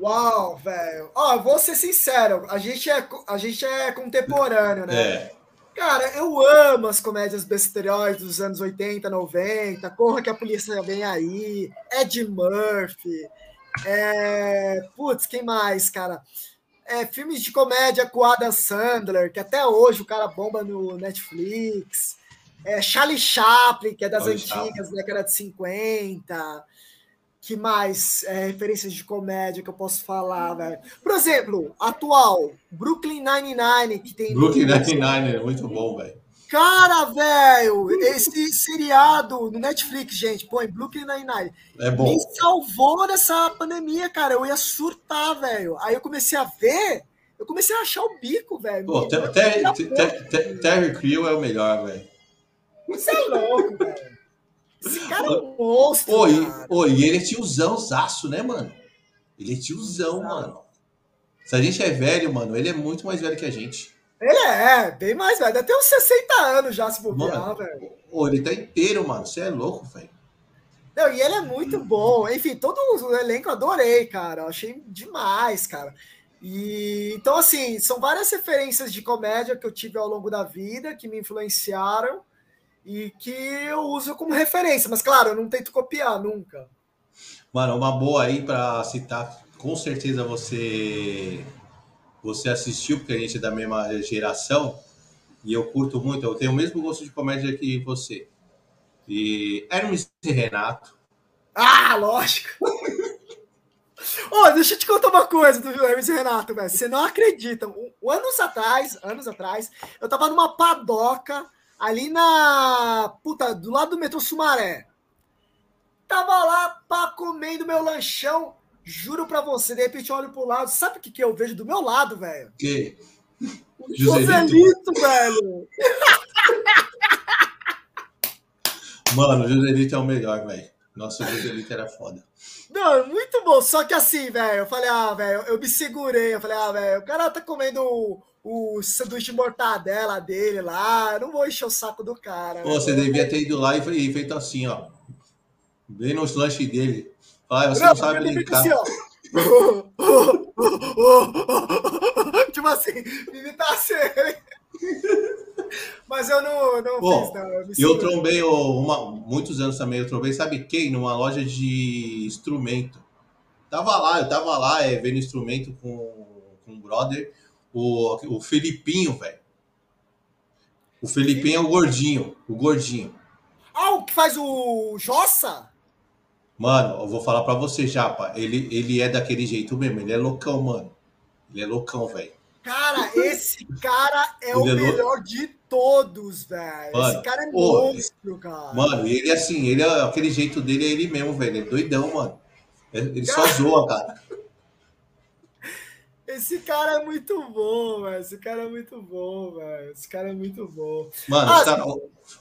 Uau, velho. Ó, vou ser sincero, a gente é, a gente é contemporâneo, né? é. Cara, eu amo as comédias besteróis dos anos 80, 90, Corra que a Polícia Vem Aí, Ed Murphy, é... putz, quem mais, cara? É, filmes de comédia com Adam Sandler, que até hoje o cara bomba no Netflix, é, Charlie Chaplin, que é das Charlie antigas, década de 50, que mais é, referências de comédia que eu posso falar, velho? Por exemplo, atual, Brooklyn Nine-Nine, que tem... Brooklyn Nine-Nine, é muito bom, velho. Cara, velho, esse seriado no Netflix, gente, põe Brooklyn Nine-Nine. É bom. Me salvou nessa pandemia, cara. Eu ia surtar, velho. Aí eu comecei a ver, eu comecei a achar o bico, velho. Pô, Terry Crew é o melhor, velho. Você é louco, velho. Esse cara é um monstro, cara. pô, e ele é tiozão, zaço, né, mano? Ele é tiozão, Exato. mano. Se a gente é velho, mano, ele é muito mais velho que a gente. Ele é, bem mais velho. Ter uns 60 anos já, se bobear, velho. Pô, ele tá inteiro, mano. Você é louco, velho. Não, e ele é muito bom. Enfim, todo o elenco eu adorei, cara. Eu achei demais, cara. E então, assim, são várias referências de comédia que eu tive ao longo da vida que me influenciaram e que eu uso como referência. Mas, claro, eu não tento copiar nunca. Mano, uma boa aí pra citar, com certeza você você assistiu, porque a gente é da mesma geração, e eu curto muito, eu tenho o mesmo gosto de comédia que você. E Hermes e Renato. Ah, lógico! Ô, deixa eu te contar uma coisa do Hermes e Renato, velho. Você não acredita. Anos atrás, anos atrás, eu tava numa padoca ali na. Puta, do lado do metrô Sumaré. Tava lá, pá, comendo meu lanchão. Juro pra você, de repente eu olho pro lado. Sabe o que, que eu vejo do meu lado, velho? Que? O Joselito. Joselito, velho. Mano, o Joselito é o melhor, velho. Nossa, o Joselito era foda. Não, muito bom. Só que assim, velho, eu falei, ah, velho, eu me segurei. Eu falei, ah, velho, o cara tá comendo o, sanduíche de mortadela dele lá. Eu não vou encher o saco do cara. Pô, né? você devia ter ido lá e fe- feito assim, ó. Bem nos lanches dele. Fala, você Não, não sabe brincar. assim, ó. tipo assim, imitar assim. Mas eu não, não fiz, não. Eu E eu trombei uma, muitos anos também, eu trombei, sabe quem? Numa loja de instrumento. Tava lá, eu tava lá é, vendo instrumento com, com um brother, o, o Felipinho, velho. O Felipinho é o gordinho, o gordinho. Ah, o que faz o Jossa? Mano, eu vou falar pra você, Japa, ele, ele é daquele jeito mesmo, ele é loucão, mano. Ele é loucão, velho. Cara, esse cara é o Entendeu? melhor de todos, velho. Esse cara é ô, monstro, cara. Mano, ele assim, ele é aquele jeito dele é ele mesmo, velho. Ele é doidão, mano. Ele só zoa, cara. Esse cara é muito bom, velho. Esse cara é muito bom, velho. Esse cara é muito bom. Mano, Ah, os, cara-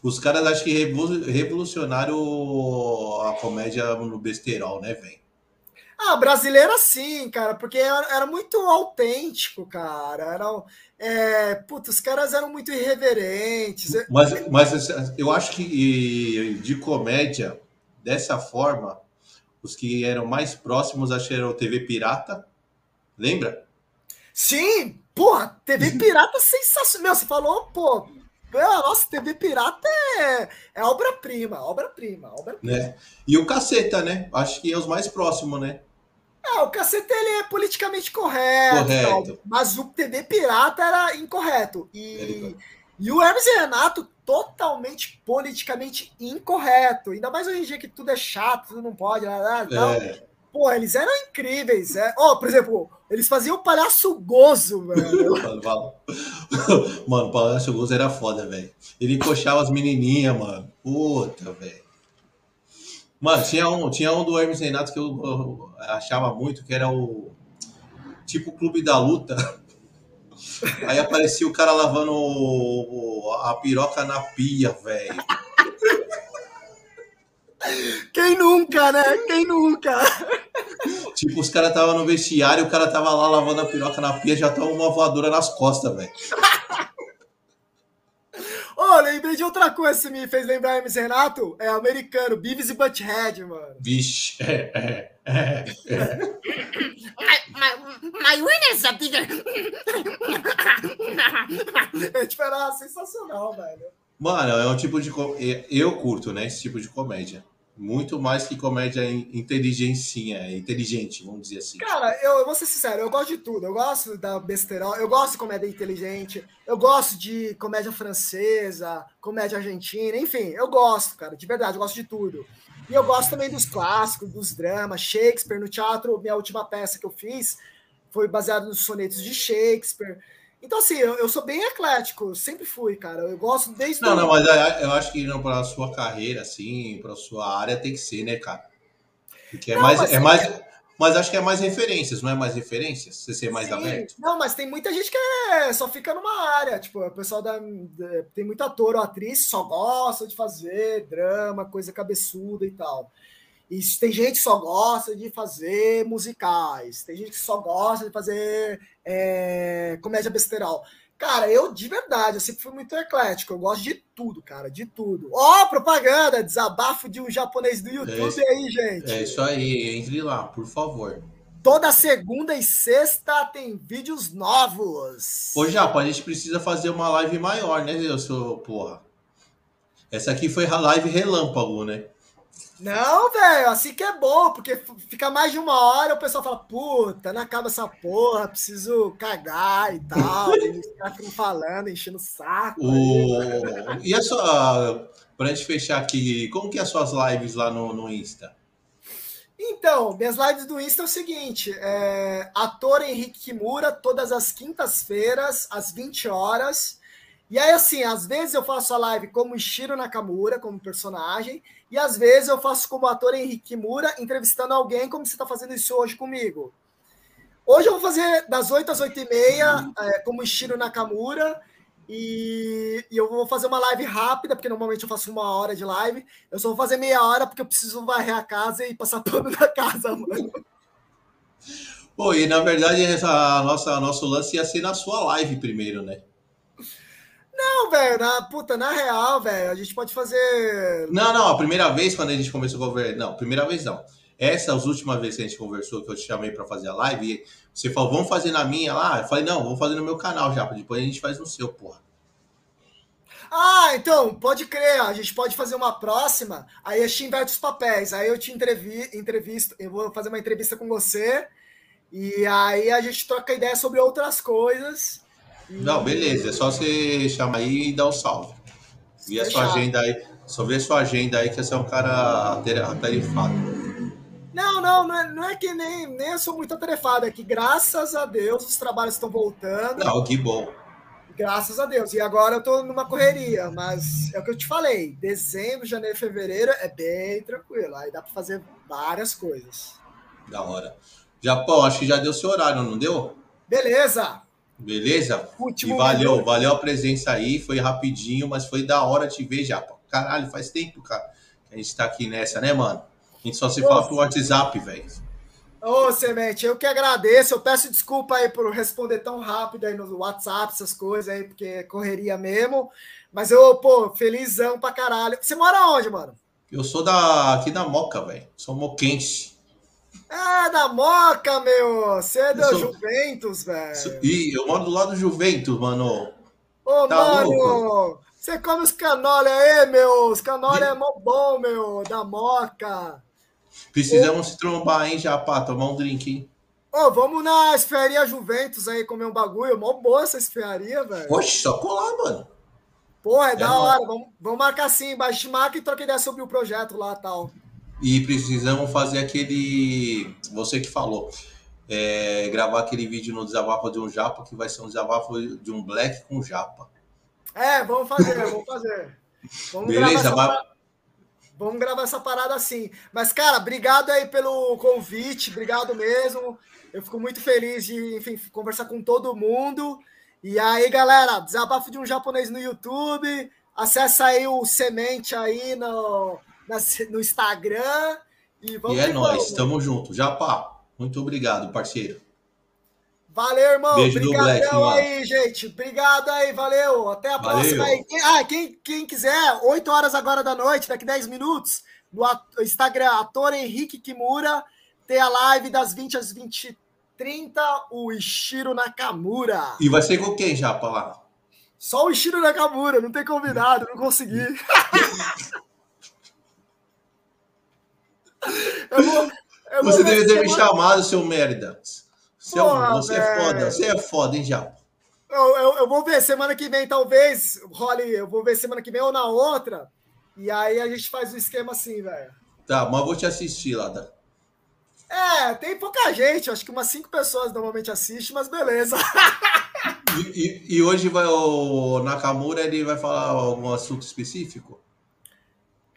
os caras acho que revolu- revolucionaram a comédia no besterol, né, velho? Ah, brasileira sim, cara, porque era, era muito autêntico, cara. Era, é, puta, os caras eram muito irreverentes. Mas, mas eu acho que de comédia, dessa forma, os que eram mais próximos, acho que TV Pirata. Lembra? Sim, porra, TV Pirata é sensacional. Meu, você falou, pô, nossa, TV Pirata é, é obra-prima, obra-prima, obra-prima. Né? E o Caceta, né? Acho que é os mais próximos, né? É, o cacete ele é politicamente correto, Correto. tal, mas o TV Pirata era incorreto. E, e o Hermes e Renato totalmente politicamente incorreto. Ainda mais hoje em dia que tudo é chato, tudo não pode, lá. É, Pô, eles eram incríveis. É. Ó, por exemplo, eles faziam o palhaço gozo, velho. Mano, o Palácio Gozo era foda, velho. Ele encoxava as menininhas, mano. Puta, velho. Mano, tinha um, tinha um do Hermes Renato que eu, eu achava muito, que era o tipo Clube da Luta. Aí aparecia o cara lavando o- o- a piroca na pia, velho. Quem nunca, né? Quem nunca? Tipo, os caras estavam no vestiário, o cara tava lá lavando a piroca na pia, já tava uma voadora nas costas, velho. Ô, lembrei de outra coisa que me fez lembrar Hermes e Renato. É americano, Beavis e Butthead, mano. Vixe, é, é, é, é. My, my, my winners are bigger. É, tipo, era sensacional, velho. Mano, é um tipo de. Eu curto, né? Esse tipo de comédia. Muito mais que comédia in- inteligencinha, inteligente, vamos dizer assim. Cara, eu, eu vou ser sincero, eu gosto de tudo. Eu gosto da besterol, eu gosto de comédia inteligente, eu gosto de comédia francesa, comédia argentina, enfim, eu gosto, cara, de verdade, eu gosto de tudo. E eu gosto também dos clássicos, dos dramas, Shakespeare no teatro, minha última peça que eu fiz foi baseada nos sonetos de Shakespeare. Então, assim, eu, eu sou bem eclético, sempre fui, cara. Eu gosto desde. Não, não, mas é- eu acho que não, pra sua carreira, assim, pra sua área, tem que ser, né, cara? Porque é Não, mais. mas É sim. mais mas acho que é mais referências, não é mais referências? Você ser mais Sim. aberto? Não, mas tem muita gente que é- só fica numa área. Tipo, o pessoal da, Tem muito ator ou atriz só gosta de fazer drama, coisa cabeçuda e tal. E tem gente que só gosta de fazer musicais. Tem gente que só gosta de fazer é, comédia besteral. Cara, eu de verdade, eu sempre fui muito eclético. Eu gosto de tudo, cara, de tudo. Ó, propaganda, desabafo de um japonês do YouTube isso. aí, gente. É isso aí, entre lá, por favor. Toda segunda e sexta tem vídeos novos. Ô, Japa, a gente precisa fazer uma live maior, né, eu seu porra? Essa aqui foi a live relâmpago, né? Não, velho, assim que é bom, porque fica mais de uma hora o pessoal fala, puta, não acaba essa porra, preciso cagar e tal. e caras ficam falando, enchendo o saco. O... E a sua. Pra gente fechar aqui, como que é as suas lives lá no, no Insta? Então, minhas lives do Insta é o seguinte: é, ator Henrique Kimura, todas as quintas-feiras, às 20 horas. E aí, assim, às vezes eu faço a live como Ishiro Nakamura, como personagem, e às vezes eu faço como ator Henrique Kimura, entrevistando alguém, como você está fazendo isso hoje comigo. Hoje eu vou fazer das 8 às 8 e meia, é, como Ishiro Nakamura, e, e eu vou fazer uma live rápida, porque normalmente eu faço uma hora de live. Eu só vou fazer meia hora, porque eu preciso varrer a casa e passar pano na casa, mano. Pô, e na verdade, essa nossa, nosso lance ia ser na sua live primeiro, né? Não, velho, na, puta, na real, velho, a gente pode fazer. Não, não, a primeira vez quando a gente começou a conversar. Não, primeira vez não. Essas últimas vezes que a gente conversou, que eu te chamei pra fazer a live, você falou, vamos fazer na minha lá? Eu falei, não, vamos fazer no meu canal já, depois a gente faz no seu, porra. Ah, então, pode crer, a gente pode fazer uma próxima, aí a gente inverte os papéis, aí eu te entrevi, entrevisto, eu vou fazer uma entrevista com você, e aí a gente troca ideia sobre outras coisas. Não, beleza, é só você chamar aí e dar o salve. E a sua agenda aí, só ver a sua agenda aí, que você é um cara atar- atarefado. Não, não, não é, não é que nem, nem eu sou muito atarefado, é que graças a Deus os trabalhos estão voltando. Não, que bom. Graças a Deus. E agora eu tô numa correria, mas é o que eu te falei. Dezembro, janeiro, fevereiro é bem tranquilo. Aí dá para fazer várias coisas. Da hora. Japão, acho que já deu seu horário, não deu? Beleza. Beleza? Último e valeu, minuto. valeu a presença aí, foi rapidinho, mas foi da hora te ver, Japão. Caralho, faz tempo, cara, que a gente tá aqui nessa, né, mano? A gente só se fala Nossa. pro WhatsApp, velho. Ô, Semente, eu que agradeço. Eu peço desculpa aí por responder tão rápido aí no WhatsApp, essas coisas aí, porque é correria mesmo. Mas eu, pô, felizão pra caralho. Você mora onde, mano? Eu sou da, aqui da Moca, velho. Sou moquense. Ah, da Moca, meu. Você é da sou- Juventus, velho. E eu moro do lado do Juventus, mano. Ô, Tá mano, louco? você come os canole aí, meu. Os canole é mó bom, meu, da Moca. Precisamos se trombar, hein, Japá? Tomar um drink, hein? Ô, vamos na esfriaria Juventus aí comer um bagulho. Mó boa essa esfriaria, velho. Oxe, só colar, mano. Porra, é, É da hora. Vamos, vamos marcar sim. Baixa marca e troca ideia sobre o projeto lá e tal. E precisamos fazer aquele. Você que falou. é, gravar aquele vídeo no desabafo de um japa, que vai ser um desabafo de um black com japa. É, vamos fazer, vamos fazer. Vamos Beleza, gravar vai- parada- Vamos gravar essa parada assim. Mas, cara, obrigado aí pelo convite, obrigado mesmo. Eu fico muito feliz de, enfim, conversar com todo mundo. E aí, galera, desabafo de um japonês no YouTube. Acessa aí o Semente aí no, no Instagram. E vamos e é vamos. tamo junto. Japa, muito obrigado, parceiro. Valeu, irmão. Beijo Obrigadão aí, gente. Obrigado aí, valeu. Até a Valeu. próxima aí. Quem- Ah, quem, quem quiser, 8 horas agora da noite, daqui 10 minutos, no Instagram, ator Henrique Kimura, tem a live das 20 às 20h30, o Ishiro Nakamura. E vai ser com quem, Japa, lá? Só o Ishiro Nakamura, não tem convidado, não consegui. eu vou, eu Você deve ter me chamado, seu merda. Você, é um- Porra, você é foda, você é foda, hein, Japa? Eu, eu, eu vou ver semana que vem, talvez, role, eu vou ver semana que vem ou na outra. E aí a gente faz o esquema assim, velho. Tá, mas vou te assistir lá. Tá? É, tem pouca gente, acho que umas cinco pessoas normalmente assistem, mas beleza. E, e- e hoje vai o Nakamura, ele vai falar algum assunto específico?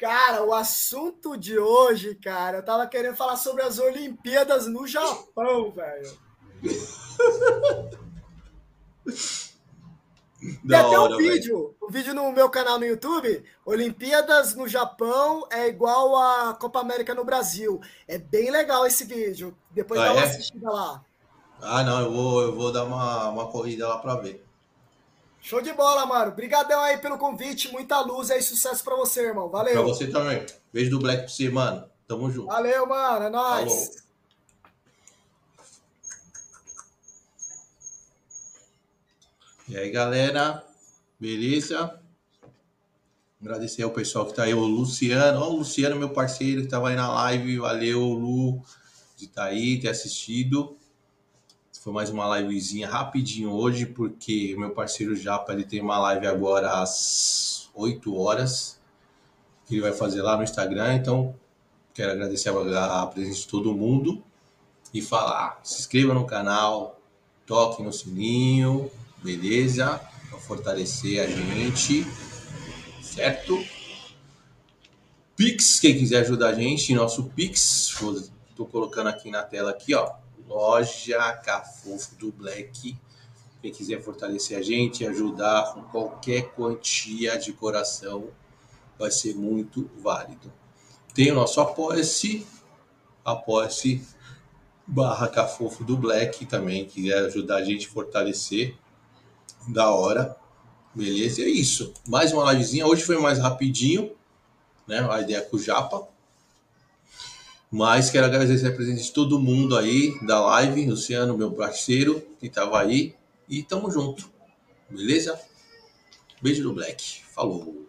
Cara, o assunto de hoje, cara, eu tava querendo falar sobre as Olimpíadas no Japão, velho. Tem até hora, um velho. vídeo, um vídeo no meu canal no YouTube. Olimpíadas no Japão é igual a Copa América no Brasil. É bem legal esse vídeo. Depois Ah, dá uma é? assistida lá. Ah, não, eu vou, eu vou dar uma, uma corrida lá pra ver. Show de bola, mano. Obrigadão aí pelo convite. Muita luz aí. Sucesso pra você, irmão. Pra Valeu. você também. Beijo do Black pra você, mano. Tamo junto. Valeu, mano. É nóis. Falou. E aí, galera? Beleza? Agradecer ao pessoal que tá aí, o Luciano. Ó, o Luciano, meu parceiro, que tava aí na live. Valeu, Lu, de estar aí, ter assistido. Foi mais uma livezinha rapidinho hoje, porque meu parceiro Japa, ele tem uma live agora às 8 horas, que ele vai fazer lá no Instagram. Então, quero agradecer a, a presença de todo mundo e falar, se inscreva no canal, toque no sininho, beleza? Para fortalecer a gente, certo? Pix, quem quiser ajudar a gente, nosso Pix, tô colocando aqui na tela aqui, ó, loja Cafofo do Black. Quem quiser fortalecer a gente, ajudar com qualquer quantia de coração, vai ser muito válido. Tem o nosso Apoia-se, Apoia-se barra Cafofo do Black também, quiser ajudar a gente a fortalecer, da hora. Beleza? É isso. Mais uma livezinha. Hoje foi mais rapidinho, né? A ideia com o Japa. Mas quero agradecer a presença de todo mundo aí da live, Luciano, meu parceiro, que estava aí. E tamo junto. Beleza? Beijo do Black. Falou.